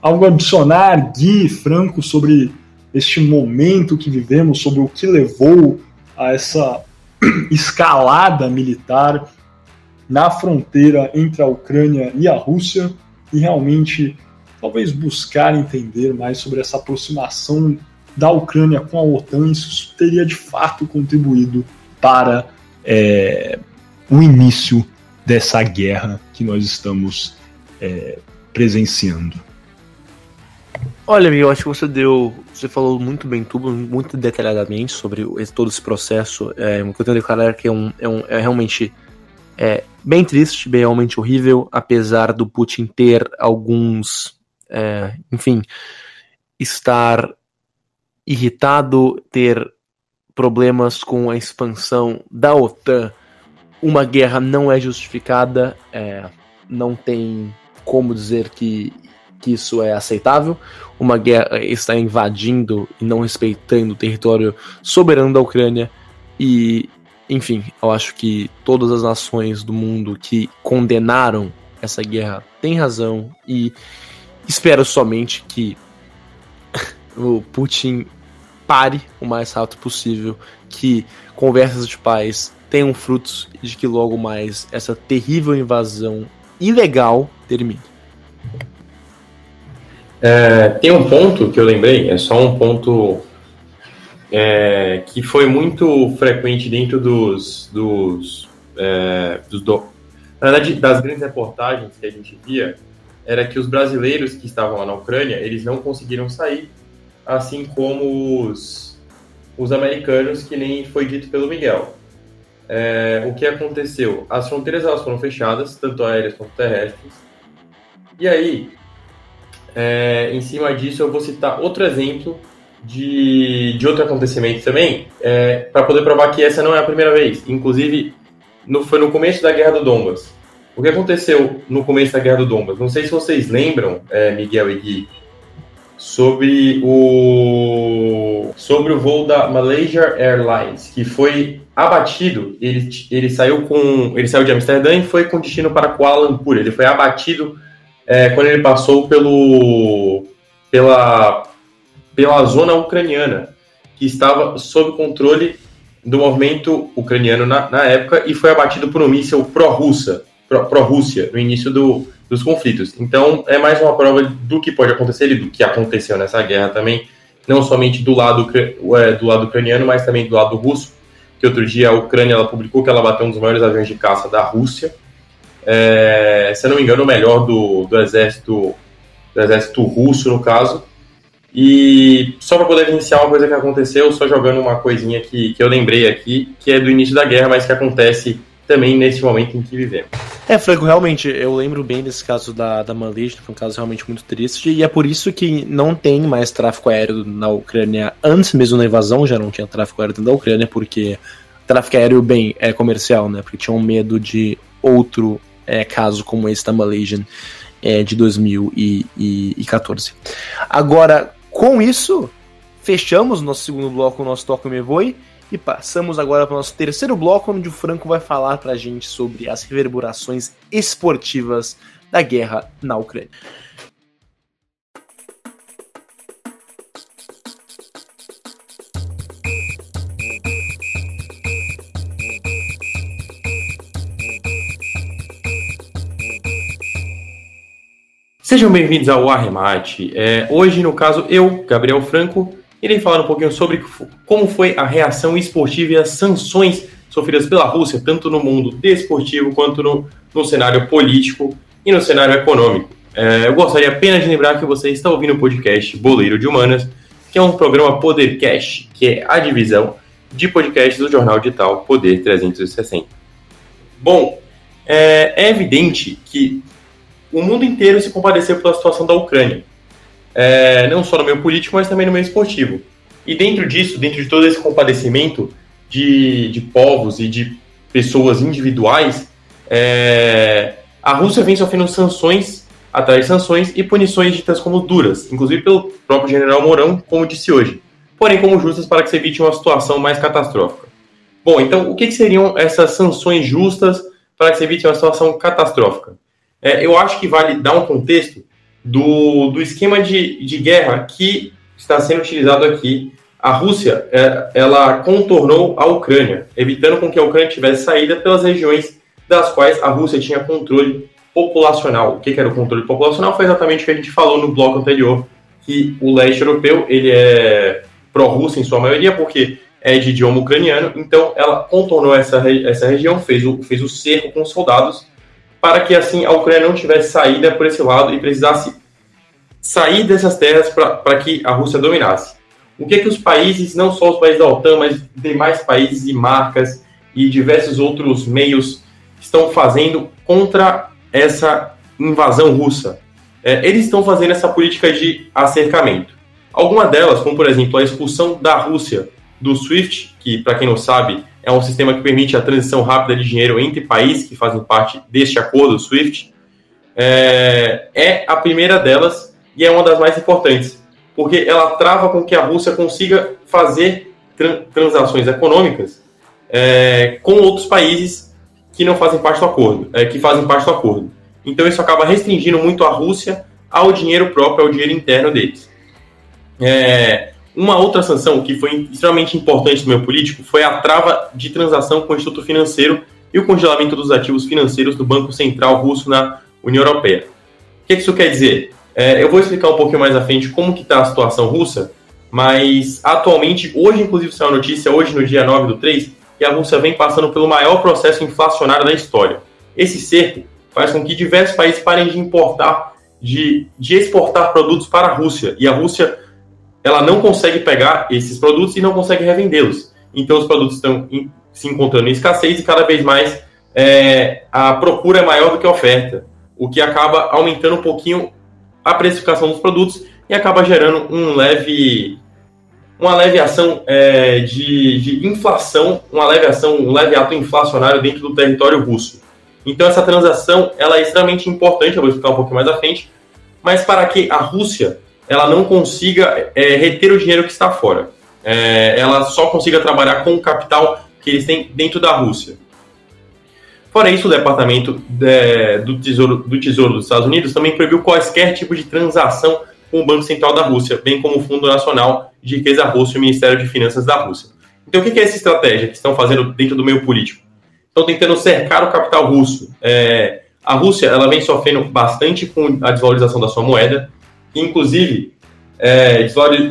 algo a adicionar, Gui, Franco, sobre este momento que vivemos, sobre o que levou a essa escalada militar na fronteira entre a Ucrânia e a Rússia e realmente talvez buscar entender mais sobre essa aproximação da Ucrânia com a OTAN, isso teria de fato contribuído para é, o início dessa guerra que nós estamos é, presenciando. Olha, amigo, eu acho que você deu. Você falou muito bem tudo, muito detalhadamente sobre todo esse processo. É, o que eu tenho a declarar que é, um, é, um, é realmente é, bem triste, bem realmente horrível, apesar do Putin ter alguns. É, enfim, estar irritado, ter problemas com a expansão da OTAN. Uma guerra não é justificada, é, não tem como dizer que que isso é aceitável. Uma guerra está invadindo e não respeitando o território soberano da Ucrânia. E, enfim, eu acho que todas as nações do mundo que condenaram essa guerra têm razão e espero somente que o Putin pare o mais rápido possível, que conversas de paz tenham frutos e de que logo mais essa terrível invasão ilegal termine. É, tem um ponto que eu lembrei, é só um ponto é, que foi muito frequente dentro dos, dos, é, dos do, na verdade, das grandes reportagens que a gente via, era que os brasileiros que estavam lá na Ucrânia, eles não conseguiram sair, assim como os, os americanos, que nem foi dito pelo Miguel. É, o que aconteceu? As fronteiras elas foram fechadas, tanto aéreas quanto terrestres, e aí é, em cima disso, eu vou citar outro exemplo de, de outro acontecimento também, é, para poder provar que essa não é a primeira vez. Inclusive, no, foi no começo da Guerra do Donbas. O que aconteceu no começo da Guerra do Donbas? Não sei se vocês lembram, é, Miguel e Gui, sobre o sobre o voo da Malaysia Airlines, que foi abatido. Ele, ele saiu com ele saiu de Amsterdã e foi com destino para Kuala Lumpur. Ele foi abatido é, quando ele passou pelo pela pela zona ucraniana, que estava sob controle do movimento ucraniano na, na época e foi abatido por um míssil pró-russa, pró-Rússia, no início do, dos conflitos. Então, é mais uma prova do que pode acontecer e do que aconteceu nessa guerra também, não somente do lado, é, do lado ucraniano, mas também do lado russo, que outro dia a Ucrânia ela publicou que ela bateu um dos maiores aviões de caça da Rússia, é, se eu não me engano, o melhor do, do exército do exército russo, no caso, e só para poder iniciar uma coisa que aconteceu, só jogando uma coisinha que, que eu lembrei aqui, que é do início da guerra, mas que acontece também nesse momento em que vivemos. É, Franco, realmente, eu lembro bem desse caso da, da Malaysia, foi um caso realmente muito triste, e é por isso que não tem mais tráfego aéreo na Ucrânia. Antes mesmo da invasão já não tinha tráfego aéreo dentro da Ucrânia, porque tráfego aéreo, bem, é comercial, né? Porque tinham medo de outro é, caso como esse da Malaysian é, de 2014. Agora, com isso, fechamos nosso segundo bloco, nosso Toque Me Voe, e passamos agora para o nosso terceiro bloco, onde o Franco vai falar para a gente sobre as reverberações esportivas da guerra na Ucrânia. Sejam bem-vindos ao Arremate. É, hoje, no caso, eu, Gabriel Franco, irei falar um pouquinho sobre como foi a reação esportiva e as sanções sofridas pela Rússia, tanto no mundo desportivo quanto no, no cenário político e no cenário econômico. É, eu gostaria apenas de lembrar que você está ouvindo o podcast Boleiro de Humanas, que é um programa Podercast, que é a divisão de podcasts do jornal digital Poder 360. Bom, é, é evidente que o mundo inteiro se compadeceu pela situação da Ucrânia. É, não só no meio político, mas também no meio esportivo. E dentro disso, dentro de todo esse compadecimento de, de povos e de pessoas individuais, é, a Rússia vem sofrendo sanções atrás de sanções e punições ditas como duras, inclusive pelo próprio general Mourão, como disse hoje, porém como justas para que se evite uma situação mais catastrófica. Bom, então o que, que seriam essas sanções justas para que se evite uma situação catastrófica? é, eu acho que vale dar um contexto do, do esquema de, de guerra que está sendo utilizado aqui. A Rússia, é, ela contornou a Ucrânia, evitando com que a Ucrânia tivesse saída pelas regiões das quais a Rússia tinha controle populacional. O que, que era o controle populacional? Foi exatamente o que a gente falou no bloco anterior, que o leste europeu ele é pró-russo em sua maioria, porque é de idioma ucraniano, então ela contornou essa, essa região, fez o, fez o cerco com soldados para que assim a Ucrânia não tivesse saída por esse lado e precisasse sair dessas terras para que a Rússia dominasse. O que é que os países, não só os países da OTAN, mas demais países e marcas e diversos outros meios estão fazendo contra essa invasão russa? É, eles estão fazendo essa política de acercamento. Alguma delas, como por exemplo a expulsão da Rússia do SWIFT, que para quem não sabe é um sistema que permite a transição rápida de dinheiro entre países que fazem parte deste acordo, SWIFT, é, é a primeira delas e é uma das mais importantes, porque ela trava com que a Rússia consiga fazer tran transações econômicas é, com outros países que não fazem parte do acordo, é, que fazem parte do acordo. Então isso acaba restringindo muito a Rússia ao dinheiro próprio, ao dinheiro interno deles. É, uma outra sanção que foi extremamente importante no meio político foi a trava de transação com o Instituto Financeiro e o congelamento dos ativos financeiros do Banco Central Russo na União Europeia. O que isso quer dizer? É, eu vou explicar um pouquinho mais à frente como que está a situação russa, mas atualmente, hoje inclusive saiu a notícia, hoje no dia 9 do 3, que a Rússia vem passando pelo maior processo inflacionário da história. Esse cerco faz com que diversos países parem de importar, de, de exportar produtos para a Rússia, e a Rússia ela não consegue pegar esses produtos e não consegue revendê-los. Então, os produtos estão em, se encontrando em escassez e cada vez mais é, a procura é maior do que a oferta, o que acaba aumentando um pouquinho a precificação dos produtos e acaba gerando um leve uma leve ação é, de, de, inflação, uma leve ação, um leve ato inflacionário dentro do território russo. Então essa transação ela é extremamente importante, eu vou explicar um pouquinho mais à frente, mas para que a Rússia ela não consiga é, reter o dinheiro que está fora. É, ela só consiga trabalhar com o capital que eles têm dentro da Rússia. Fora isso, o Departamento de, do, Tesouro, do Tesouro dos Estados Unidos também proibiu quaisquer tipo de transação com o Banco Central da Rússia, bem como o Fundo Nacional de Riqueza Russo e o Ministério de Finanças da Rússia. Então, o que é essa estratégia que estão fazendo dentro do meio político? Estão tentando cercar o capital russo. É, a Rússia ela vem sofrendo bastante com a desvalorização da sua moeda, que inclusive é,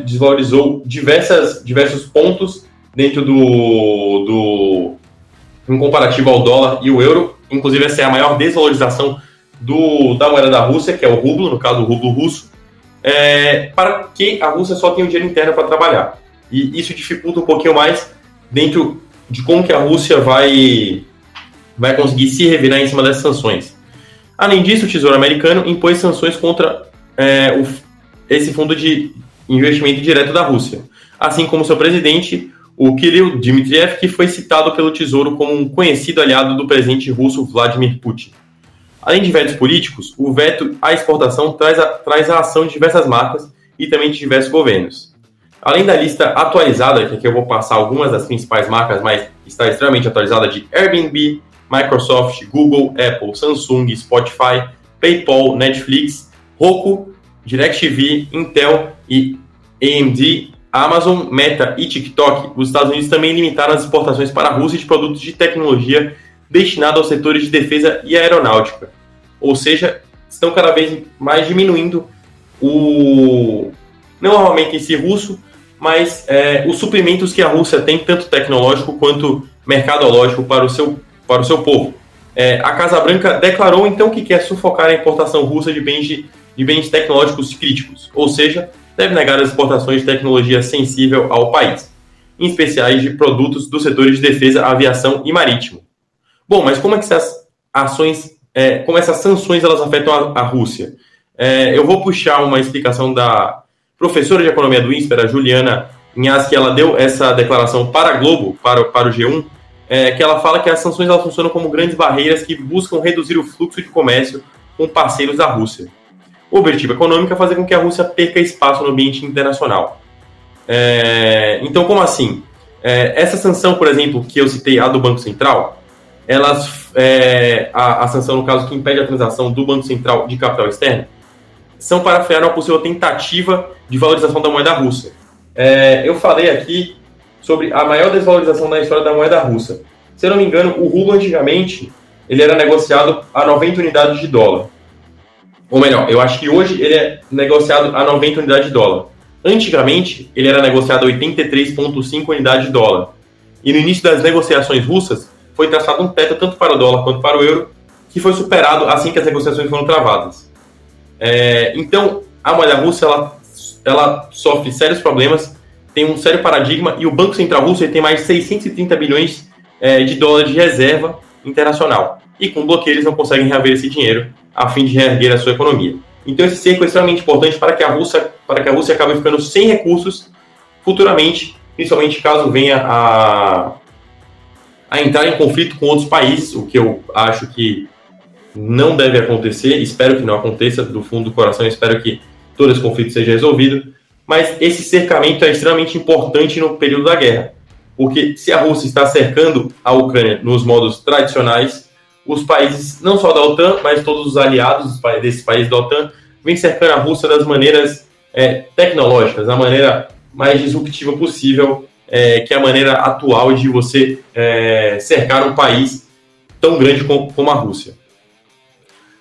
desvalorizou diversas, diversos pontos dentro do, do em comparativo ao dólar e o euro. Inclusive, essa é a maior desvalorização do, da moeda da Rússia, que é o rublo, no caso o rublo russo, é, para que a Rússia só tenha o dinheiro interno para trabalhar. E isso dificulta um pouquinho mais dentro de como que a Rússia vai, vai conseguir se revirar em cima dessas sanções. Além disso, o Tesouro Americano impôs sanções contra é, o, esse fundo de investimento direto da Rússia, assim como seu presidente, o Kirill Dmitriev, que foi citado pelo Tesouro como um conhecido aliado do presidente russo Vladimir Putin. Além de vetos políticos, o veto à exportação traz a, traz a ação de diversas marcas e também de diversos governos. Além da lista atualizada, que aqui eu vou passar algumas das principais marcas, mas está extremamente atualizada, de Airbnb, Microsoft, Google, Apple, Samsung, Spotify, PayPal, Netflix, Roku, DirecTV, Intel e AMD, Amazon, Meta e TikTok, os Estados Unidos também limitaram as exportações para a Rússia de produtos de tecnologia destinados aos setores de defesa e aeronáutica. Ou seja, estão cada vez mais diminuindo o não armamento em si russo, mas é, os suprimentos que a Rússia tem, tanto tecnológico quanto mercadológico, para o seu, para o seu povo. É, a Casa Branca declarou então que quer sufocar a importação russa de bens, de, de bens tecnológicos críticos, ou seja, deve negar as exportações de tecnologia sensível ao país, em especiais de produtos do setor de defesa, aviação e marítimo. Bom, mas como é que essas ações, é, como essas sanções elas afetam a, a Rússia? É, eu vou puxar uma explicação da professora de economia do INSPER, a Juliana Inhas, que ela deu essa declaração para a Globo, para, para o G1, é, que ela fala que as sanções elas funcionam como grandes barreiras que buscam reduzir o fluxo de comércio com parceiros da Rússia. O objetivo econômico é fazer com que a Rússia perca espaço no ambiente internacional. É, então, como assim? É, essa sanção, por exemplo, que eu citei, a do Banco Central, elas, é, a, a, sanção, no caso, que impede a transação do Banco Central de capital externo, são para frear uma possível tentativa de valorização da moeda russa. É, eu falei aqui sobre a maior desvalorização da história da moeda russa. Se eu não me engano, o rublo antigamente ele era negociado a 90 unidades de dólar. Ou melhor, eu acho que hoje ele é negociado a 90 unidades de dólar. Antigamente, ele era negociado a 83,5 unidades de dólar. E no início das negociações russas, foi traçado um teto tanto para o dólar quanto para o euro, que foi superado assim que as negociações foram travadas. É, então, a moeda russa ela, ela sofre sérios problemas, tem um sério paradigma, e o Banco Central Russo tem mais de 630 bilhões é, de dólares de reserva internacional. E com bloqueio eles não conseguem reaver esse dinheiro a fim de reerguer a sua economia. Então esse cerco é extremamente importante para que a Rússia, para que a Rússia acabe ficando sem recursos futuramente, principalmente caso venha a, a entrar em conflito com outros países, o que eu acho que não deve acontecer, espero que não aconteça, do fundo do coração, espero que todo esse conflito seja resolvido, mas esse cercamento é extremamente importante no período da guerra, porque se a Rússia está cercando a Ucrânia nos modos tradicionais, os países, não só da OTAN, mas todos os aliados desses países da OTAN, vêm cercando a Rússia das maneiras é, tecnológicas, da maneira mais disruptiva possível, é, que é a maneira atual de você é, cercar um país tão grande como, a Rússia.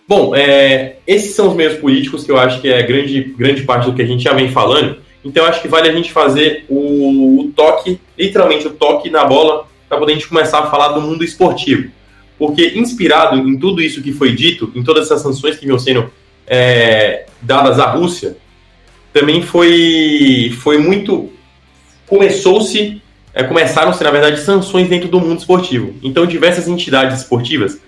Bom, é, esses são os meios políticos que eu acho que é grande, grande parte do que a gente já vem falando. Então, acho que vale a gente fazer o, o toque, literalmente o toque na bola, para poder a gente começar a falar do mundo esportivo porque inspirado em tudo isso que foi dito, em todas essas sanções que vinham sendo é, dadas à Rússia, também foi, foi muito. Começou-se, é, começaram-se, na verdade, sanções dentro do mundo esportivo. Então, diversas entidades esportivas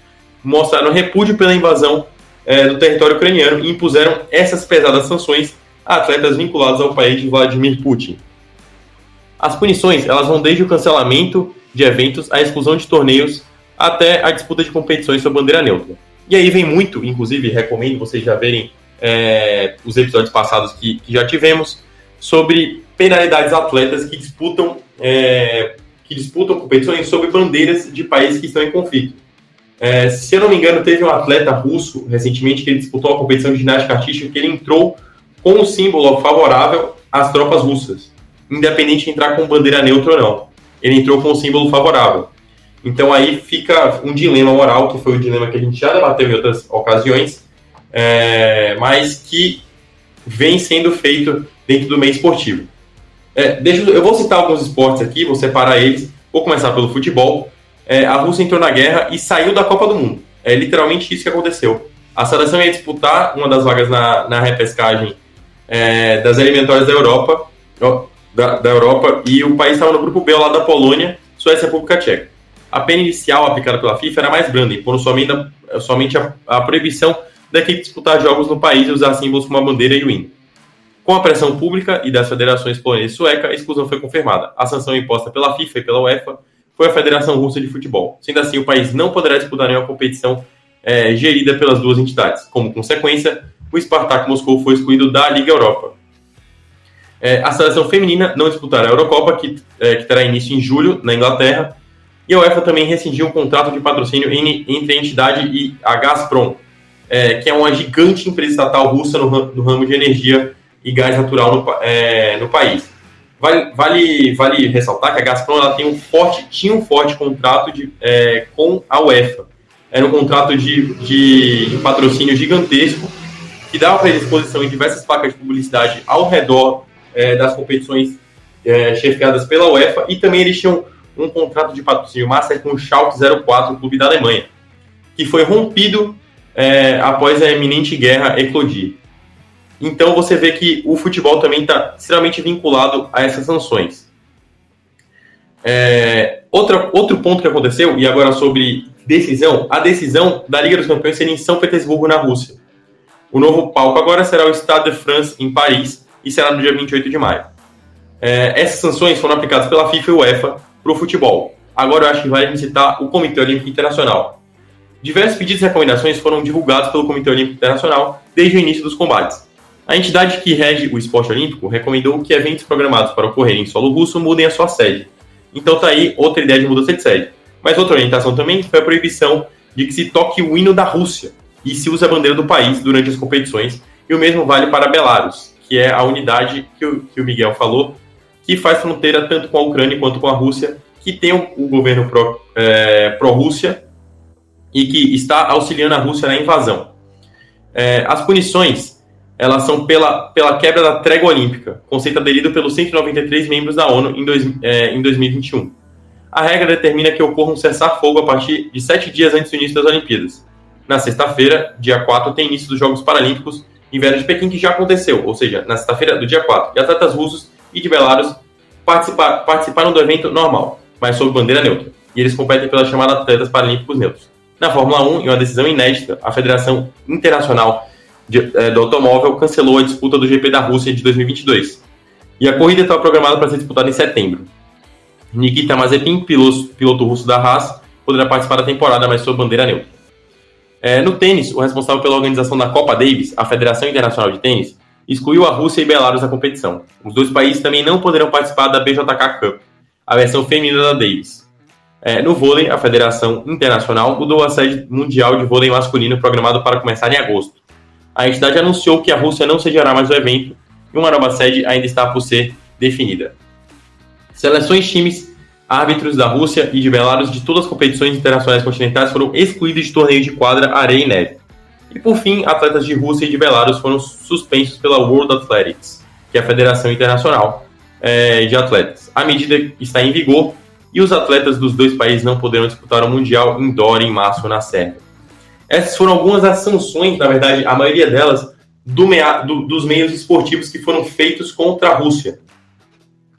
mostraram repúdio pela invasão é, do território ucraniano e impuseram essas pesadas sanções a atletas vinculados ao país de Vladimir Putin. As punições elas vão desde o cancelamento de eventos à exclusão de torneios até a disputa de competições sob bandeira neutra. E aí vem muito, inclusive recomendo vocês já verem é, os episódios passados que, que, já tivemos, sobre penalidades atletas que disputam, é, que disputam competições sobre bandeiras de países que estão em conflito. É, se eu não me engano, teve um atleta russo recentemente que ele disputou a competição de ginástica artística que ele entrou com o símbolo favorável às tropas russas, independente de entrar com bandeira neutra ou não. Ele entrou com o símbolo favorável. Então aí fica um dilema moral, que foi o dilema que a gente já debateu em outras ocasiões, é, mas que vem sendo feito dentro do meio esportivo. É, deixa, eu vou citar alguns esportes aqui, vou separar eles. Vou começar pelo futebol. É, a Rússia entrou na guerra e saiu da Copa do Mundo. É literalmente isso que aconteceu. A seleção ia disputar uma das vagas na, na repescagem é, das eliminatórias da Europa, da, da Europa, e o país estava no grupo B, lá da Polônia, Suécia e República Tcheca. A pena inicial aplicada pela FIFA era mais branda, impondo somente, a, somente a, a proibição da equipe disputar jogos no país e usar símbolos como a bandeira e o hino. Com a pressão pública e das federações polonesa e sueca, a exclusão foi confirmada. A sanção imposta pela FIFA e pela UEFA foi a Federação Russa de Futebol. Sendo assim, o país não poderá disputar nenhuma competição é, gerida pelas duas entidades. Como consequência, o Spartak Moscou foi excluído da Liga Europa. É, a seleção feminina não disputará a Eurocopa, que, é, que terá início em julho, na Inglaterra, e a UEFA também rescindiu um contrato de patrocínio entre a entidade e a Gazprom, é, que é uma gigante empresa estatal russa no, no ramo de energia e gás natural no, é, no país. Vale, vale, vale ressaltar que a Gazprom ela tem um forte, tinha um forte contrato de, é, com a UEFA. Era um contrato de, de, de patrocínio gigantesco que dava para exposição em diversas placas de publicidade ao redor é, das competições é, chefiadas pela UEFA e também eles tinham um contrato de patrocínio master com o Schalke 04, o clube da Alemanha, que foi rompido é, após a eminente guerra eclodir. Então você vê que o futebol também está extremamente vinculado a essas sanções. É, outra, outro ponto que aconteceu, e agora sobre decisão, a decisão da Liga dos Campeões seria em São Petersburgo, na Rússia. O novo palco agora será o Stade de France, em Paris, e será no dia 28 de maio. É, essas sanções foram aplicadas pela FIFA e UEFA para o futebol. Agora eu acho que vale citar o Comitê Olímpico Internacional. Diversos pedidos e recomendações foram divulgados pelo Comitê Olímpico Internacional desde o início dos combates. A entidade que rege o esporte olímpico recomendou que eventos programados para ocorrer em solo russo mudem a sua sede. Então tá aí outra ideia de mudança de sede. Mas outra orientação também foi a proibição de que se toque o hino da Rússia e se use a bandeira do país durante as competições, e o mesmo vale para Belarus, que é a unidade que o, que o Miguel falou, que faz fronteira tanto com a Ucrânia quanto com a Rússia, que tem o, o governo é, pró-Rússia é, pró e que está auxiliando a Rússia na invasão. É, as punições elas são pela, pela quebra da trégua olímpica, conceito aderido pelos 193 membros da ONU em, dois, é, em 2021. A regra determina que ocorra um cessar-fogo a partir de sete dias antes do início das Olimpíadas. Na sexta-feira, dia 4, tem início dos Jogos Paralímpicos Inverno de Pequim, que já aconteceu, ou seja, na sexta-feira do dia 4. E atletas russos e de Belarus participar, participaram do evento normal, mas sob bandeira neutra, e eles competem pela chamada Atletas Paralímpicos Neutros. Na Fórmula 1, em uma decisão inédita, a Federação Internacional de, é, do Automóvel cancelou a disputa do GP da Rússia de 2022. E a corrida estava programada para ser disputada em setembro. Nikita Mazepin, piloto, piloto russo da Haas, poderá participar da temporada, mas sob bandeira neutra. É, no tênis, o responsável pela organização da Copa Davis, a Federação Internacional de Tênis, excluiu a Rússia e Belarus da competição. Os dois países também não poderão participar da BJK Cup, a versão feminina da Davis. É, no vôlei, a Federação Internacional mudou a sede mundial de vôlei masculino programado para começar em agosto. A entidade anunciou que a Rússia não sediará mais o evento e uma nova sede ainda está por ser definida. Seleções, times, árbitros da Rússia e de Belarus de todas as competições internacionais continentais foram excluídos de torneios de quadra, areia e neve. E por fim, atletas de Rússia e de Belarus foram suspensos pela World Athletics, que é a Federação Internacional é, de Atletas. A medida está em vigor e os atletas dos dois países não poderão disputar o Mundial Indoor em março na Sérvia. Essas foram algumas das sanções, na verdade, a maioria delas, do mea, do, dos meios esportivos que foram feitos contra a Rússia.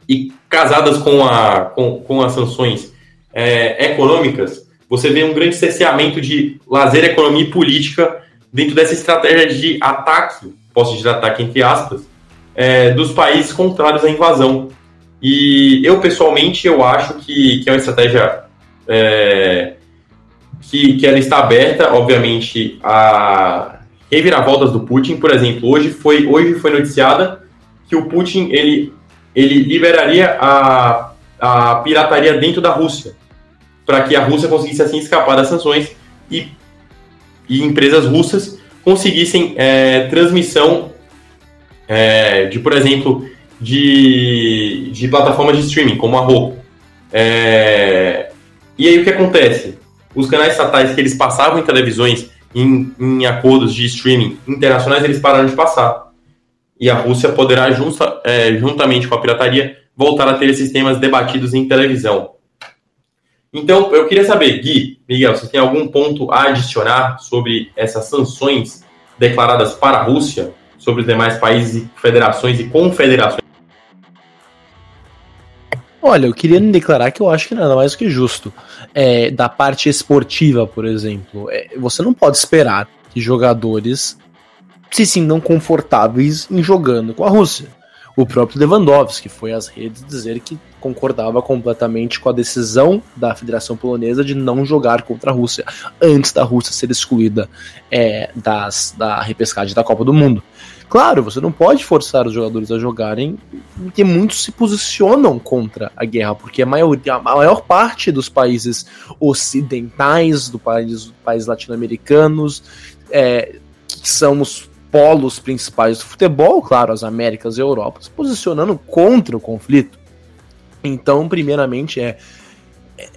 E casadas com, a, com, com as sanções é, econômicas, você vê um grande cerceamento de lazer, economia e política dentro dessa estratégia de ataque, posso dizer ataque entre aspas, é, dos países contrários à invasão. E eu, pessoalmente, eu acho que, que é uma estratégia é, que, que ela está aberta, obviamente, a, reviravoltas do Putin. Por exemplo, hoje foi, hoje foi noticiada que o Putin ele, ele liberaria a, a pirataria dentro da Rússia, para que a Rússia conseguisse assim escapar das sanções e, e empresas russas conseguissem é, transmissão é, de, por exemplo, de, de plataformas de streaming, como a Roku. É, e aí o que acontece? Os canais estatais que eles passavam em televisões em, em acordos de streaming internacionais, eles pararam de passar. E a Rússia poderá, é, juntamente com a pirataria, voltar a ter esses temas debatidos em televisão. Então, eu queria saber, Gui, Miguel, você tem algum ponto a adicionar sobre essas sanções declaradas para a Rússia sobre os demais países, federações e confederações? Olha, eu queria declarar que eu acho que nada mais do que justo. É, da parte esportiva, por exemplo, é, você não pode esperar que jogadores se sintam confortáveis em jogando com a Rússia. O próprio Lewandowski foi às redes dizer que concordava completamente com a decisão da Federação Polonesa de não jogar contra a Rússia antes da Rússia ser excluída é, das, da repescagem da Copa do Mundo. Claro, você não pode forçar os jogadores a jogarem, porque muitos se posicionam contra a guerra, porque a, a maior parte dos países ocidentais, do país, países latino-americanos, é, que são os polos principais do futebol, claro, as Américas e a Europa, se posicionando contra o conflito. Então, primeiramente, é, é,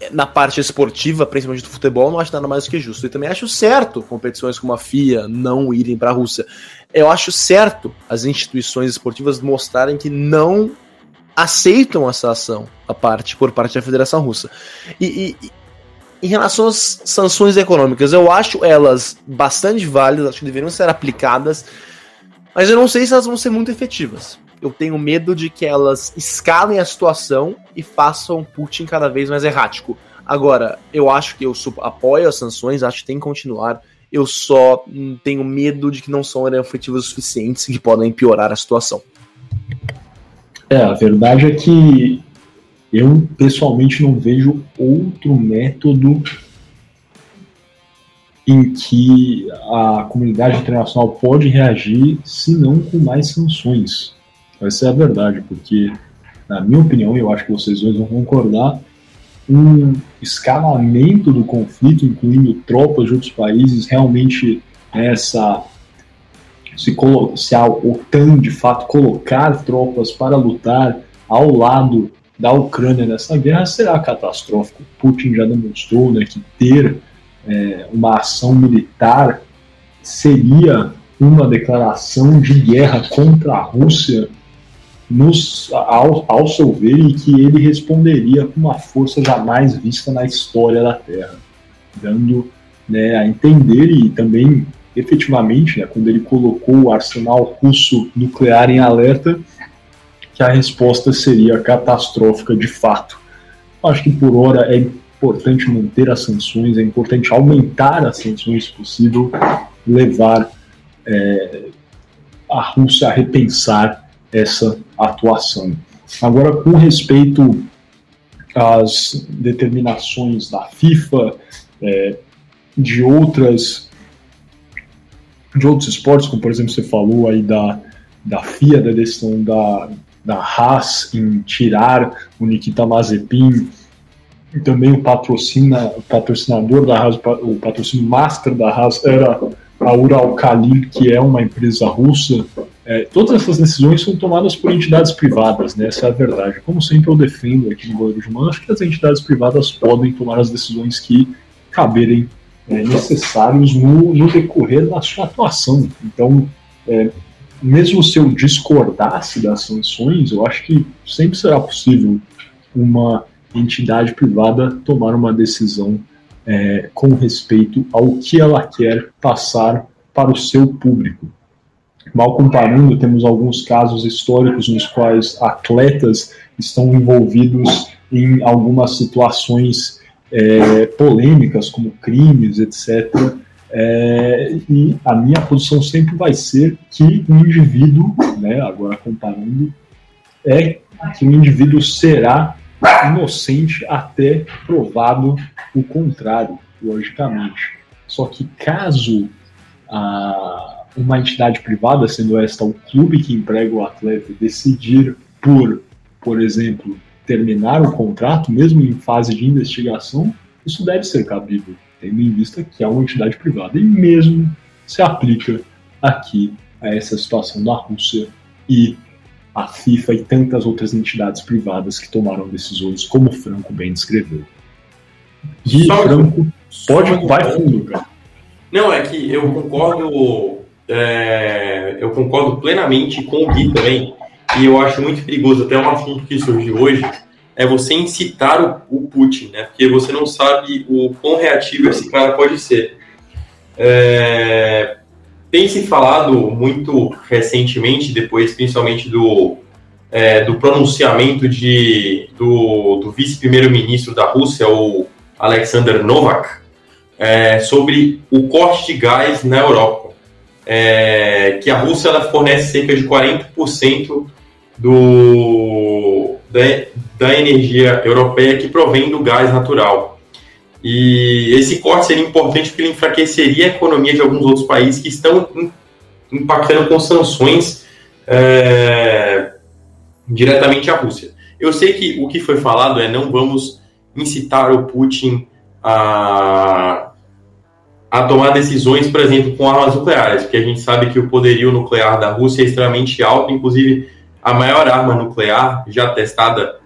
é, na parte esportiva, principalmente do futebol, não acho nada mais do que justo. E também acho certo competições como a FIA não irem para a Rússia. Eu acho certo as instituições esportivas mostrarem que não aceitam essa ação a parte por parte da Federação Russa. E, e, em relação às sanções econômicas, eu acho elas bastante válidas, acho que deveriam ser aplicadas, mas eu não sei se elas vão ser muito efetivas. Eu tenho medo de que elas escalem a situação e façam Putin cada vez mais errático. Agora, eu acho que eu apoio as sanções, acho que tem que continuar. Eu só tenho medo de que não são efetivas o suficientes e que podem piorar a situação. É, a verdade é que eu pessoalmente não vejo outro método em que a comunidade internacional pode reagir se não com mais sanções. Essa é a verdade, porque, na minha opinião, eu acho que vocês dois vão concordar, um escalamento do conflito, incluindo tropas de outros países, realmente essa se, se a OTAN de fato colocar tropas para lutar ao lado da Ucrânia nessa guerra será catastrófico. Putin já demonstrou né, que ter é, uma ação militar seria uma declaração de guerra contra a Rússia nos, ao, ao seu ver e que ele responderia com uma força jamais vista na história da Terra, dando né, a entender e também efetivamente, né, quando ele colocou o arsenal russo nuclear em alerta, que a resposta seria catastrófica de fato. Acho que por hora é importante manter as sanções, é importante aumentar as sanções se possível, levar é, a Rússia a repensar essa atuação. Agora, com respeito às determinações da FIFA, é, de outras de outros esportes, como por exemplo você falou aí da, da FIA, da decisão da, da Haas em tirar o Nikita Mazepin, e também o, patrocina, o patrocinador da Haas, o patrocínio master da Haas era a Uralkali, que é uma empresa russa. É, todas essas decisões são tomadas por entidades privadas, né? essa é a verdade. Como sempre eu defendo aqui no Goleiro de Mano, acho que as entidades privadas podem tomar as decisões que caberem é, necessários no, no decorrer da sua atuação. Então, é, mesmo se eu discordasse das sanções, eu acho que sempre será possível uma entidade privada tomar uma decisão é, com respeito ao que ela quer passar para o seu público. Mal comparando, temos alguns casos históricos nos quais atletas estão envolvidos em algumas situações é, polêmicas, como crimes, etc é, e a minha posição sempre vai ser que o indivíduo, né, agora comparando, é que o indivíduo será inocente até provado o contrário, logicamente. Só que caso a, uma entidade privada, sendo esta o clube que emprega o atleta, decidir por, por exemplo, terminar o contrato, mesmo em fase de investigação, isso deve ser cabível, tendo em vista que é uma entidade privada. E mesmo se aplica aqui a essa situação da Rússia e a FIFA e tantas outras entidades privadas que tomaram decisões, como o Franco bem descreveu. E só Franco, pode, vai fundo, cara. Não, é que eu concordo, é, eu concordo plenamente com o Gui também, e eu acho muito perigoso, até um assunto que surgiu hoje, é você incitar o, o Putin, né? Porque você não sabe o quão reativo esse cara pode ser. É, tem se falado muito recentemente, depois principalmente do, é, do pronunciamento de, do, do vice-primeiro-ministro da Rússia, o Alexander Novak, é, sobre o corte de gás na Europa. É, que a Rússia ela fornece cerca de 40% do, da, da energia europeia que provém do gás natural. E esse corte seria importante porque ele enfraqueceria a economia de alguns outros países que estão impactando com sanções é, diretamente à Rússia. Eu sei que o que foi falado é não vamos incitar o Putin a, a tomar decisões, por exemplo, com armas nucleares, porque a gente sabe que o poderio nuclear da Rússia é extremamente alto, inclusive a maior arma nuclear já testada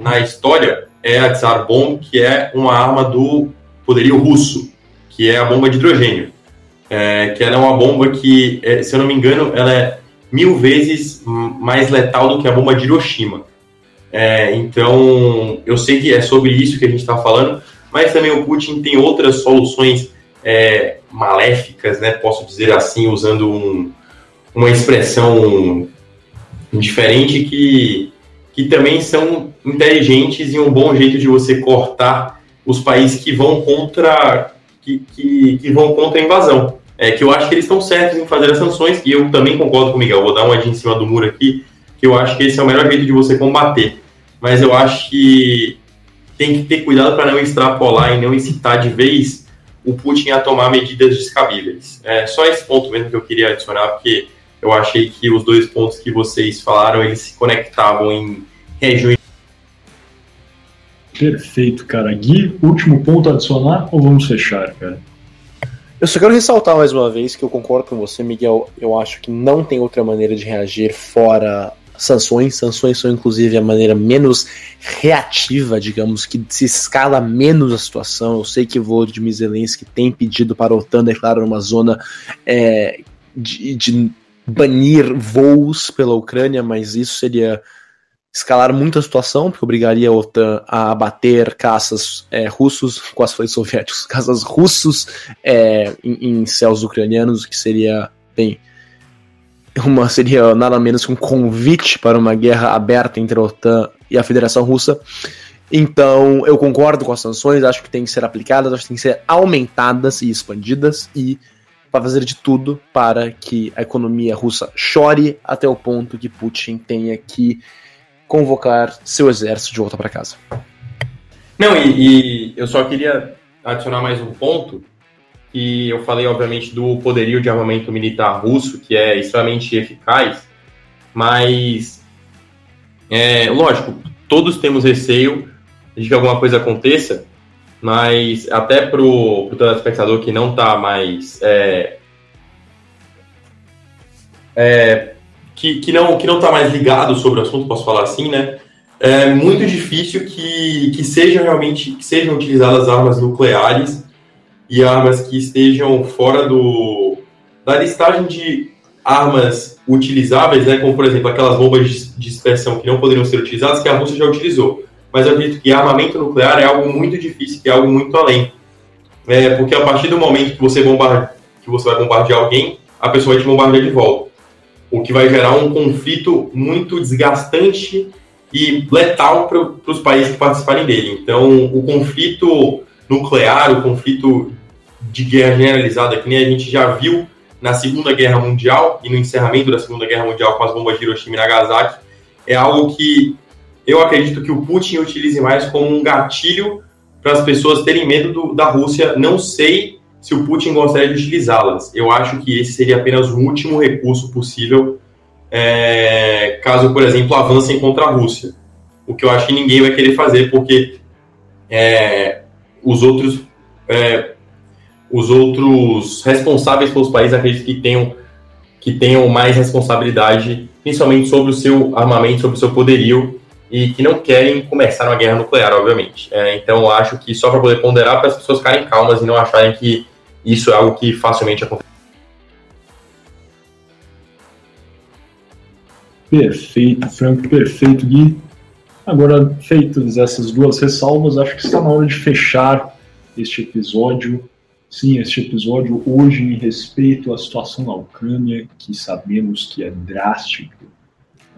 na história é a Tsar Bomb, que é uma arma do poderio russo, que é a bomba de hidrogênio. É, que ela é uma bomba que, é, se eu não me engano, ela é mil vezes mais letal do que a bomba de Hiroshima. É, então, eu sei que é sobre isso que a gente está falando, mas também o Putin tem outras soluções é, maléficas, né, posso dizer assim, usando um, uma expressão diferente que que também são inteligentes e um bom jeito de você cortar os países que vão contra que, que, que vão contra a invasão. É, que eu acho que eles estão certos em fazer as sanções, e eu também concordo com o Miguel, vou dar uma em cima do muro aqui, que eu acho que esse é o melhor jeito de você combater. Mas eu acho que tem que ter cuidado para não extrapolar e não incitar de vez o Putin a tomar medidas descabíveis. É só esse ponto mesmo que eu queria adicionar, porque eu achei que os dois pontos que vocês falaram, eles se conectavam em regiões. Perfeito, cara. Gui, último ponto a adicionar ou vamos fechar, cara? Eu só quero ressaltar mais uma vez que eu concordo com você, Miguel. Eu acho que não tem outra maneira de reagir fora sanções. Sanções são, inclusive, a maneira menos reativa, digamos, que se escala menos a situação. Eu sei que o Volodymyr Zelensky tem pedido para a OTAN declarar uma zona é, de, de banir voos pela Ucrânia, mas isso seria escalar muito a situação, porque obrigaria a OTAN a abater caças é, russos, quase falei soviéticos, caças russos é, em, em, céus ucranianos, que seria, bem, uma, seria nada menos que um convite para uma guerra aberta entre a OTAN e a Federação Russa. Então, eu concordo com as sanções, acho que tem que ser aplicadas, acho que tem que ser aumentadas e expandidas, e vai fazer de tudo para que a economia russa chore até o ponto que Putin tenha que convocar seu exército de volta para casa. Não, e, e, eu só queria adicionar mais um ponto, que eu falei, obviamente, do poderio de armamento militar russo, que é extremamente eficaz, mas, é, lógico, todos temos receio de que alguma coisa aconteça, mas até para o telespectador que não está mais. É, é, que, que, não que não está mais ligado sobre o assunto, posso falar assim, né? É muito difícil que, que sejam realmente que sejam utilizadas armas nucleares e armas que estejam fora do da listagem de armas utilizáveis, né? Como por exemplo aquelas bombas de dispersão que não poderiam ser utilizadas que a Rússia já utilizou mas eu acredito que armamento nuclear é algo muito difícil, que é algo muito além. É, porque a partir do momento que você, bombarde, que você vai bombardear alguém, a pessoa vai te bombardear de volta. O que vai gerar um conflito muito desgastante e letal para os países que participarem dele. Então, o conflito nuclear, o conflito de guerra generalizada, que nem a gente já viu na Segunda Guerra Mundial e no encerramento da Segunda Guerra Mundial com as bombas de Hiroshima e Nagasaki, é algo que eu acredito que o Putin utilize mais como um gatilho para as pessoas terem medo do, da Rússia. Não sei se o Putin gostaria de utilizá-las. Eu acho que esse seria apenas o último recurso possível é, caso, por exemplo, avancem contra a Rússia. O que eu acho que ninguém vai querer fazer, porque é, os outros é, os outros responsáveis pelos países acredito que tenham que tenham mais responsabilidade, principalmente sobre o seu armamento, sobre o seu poderio, e que não querem começar uma guerra nuclear, obviamente. É, então, acho que só para poder ponderar, para as pessoas ficarem calmas e não acharem que isso é algo que facilmente acontece. Perfeito, Franco, perfeito, Gui. Agora, feitas essas duas ressalvas, acho que está na hora de fechar este episódio. Sim, este episódio hoje em respeito à situação na Ucrânia, que sabemos que é drástica,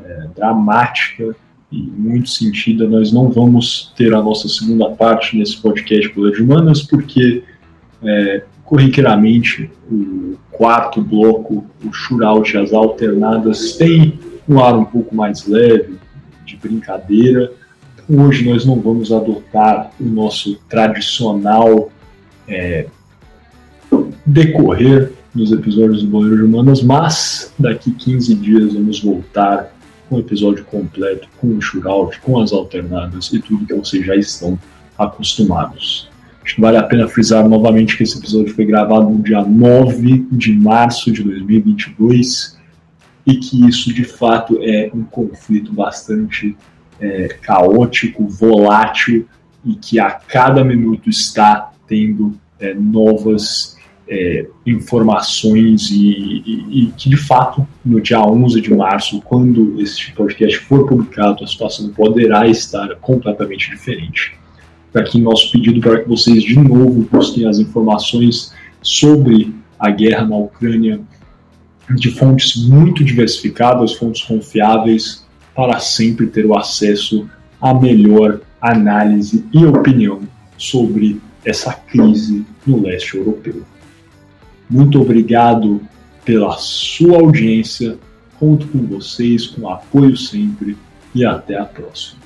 é, dramática e muito sentido. Nós não vamos ter a nossa segunda parte nesse podcast Poder de Humanas, porque é, corriqueiramente o quarto bloco, o shootout, as alternadas, tem um ar um pouco mais leve, de brincadeira. Hoje nós não vamos adotar o nosso tradicional é, decorrer nos episódios do Banheiro de Humanas, mas daqui 15 dias vamos voltar com o episódio completo, com o shootout, com as alternadas e tudo que vocês já estão acostumados. Acho que vale a pena frisar novamente que esse episódio foi gravado no dia 9 de março de 2022 e que isso de fato é um conflito bastante é, caótico, volátil e que a cada minuto está tendo é, novas é, informações e, e, e, que de fato no dia 11 de março, quando este podcast for publicado, a situação poderá estar completamente diferente. Aqui nosso pedido para que vocês de novo busquem as informações sobre a guerra na Ucrânia, de fontes muito diversificadas, fontes confiáveis, para sempre ter o acesso à melhor análise e opinião sobre essa crise no leste europeu. Muito obrigado pela sua audiência, conto com vocês, com apoio sempre e até a próxima.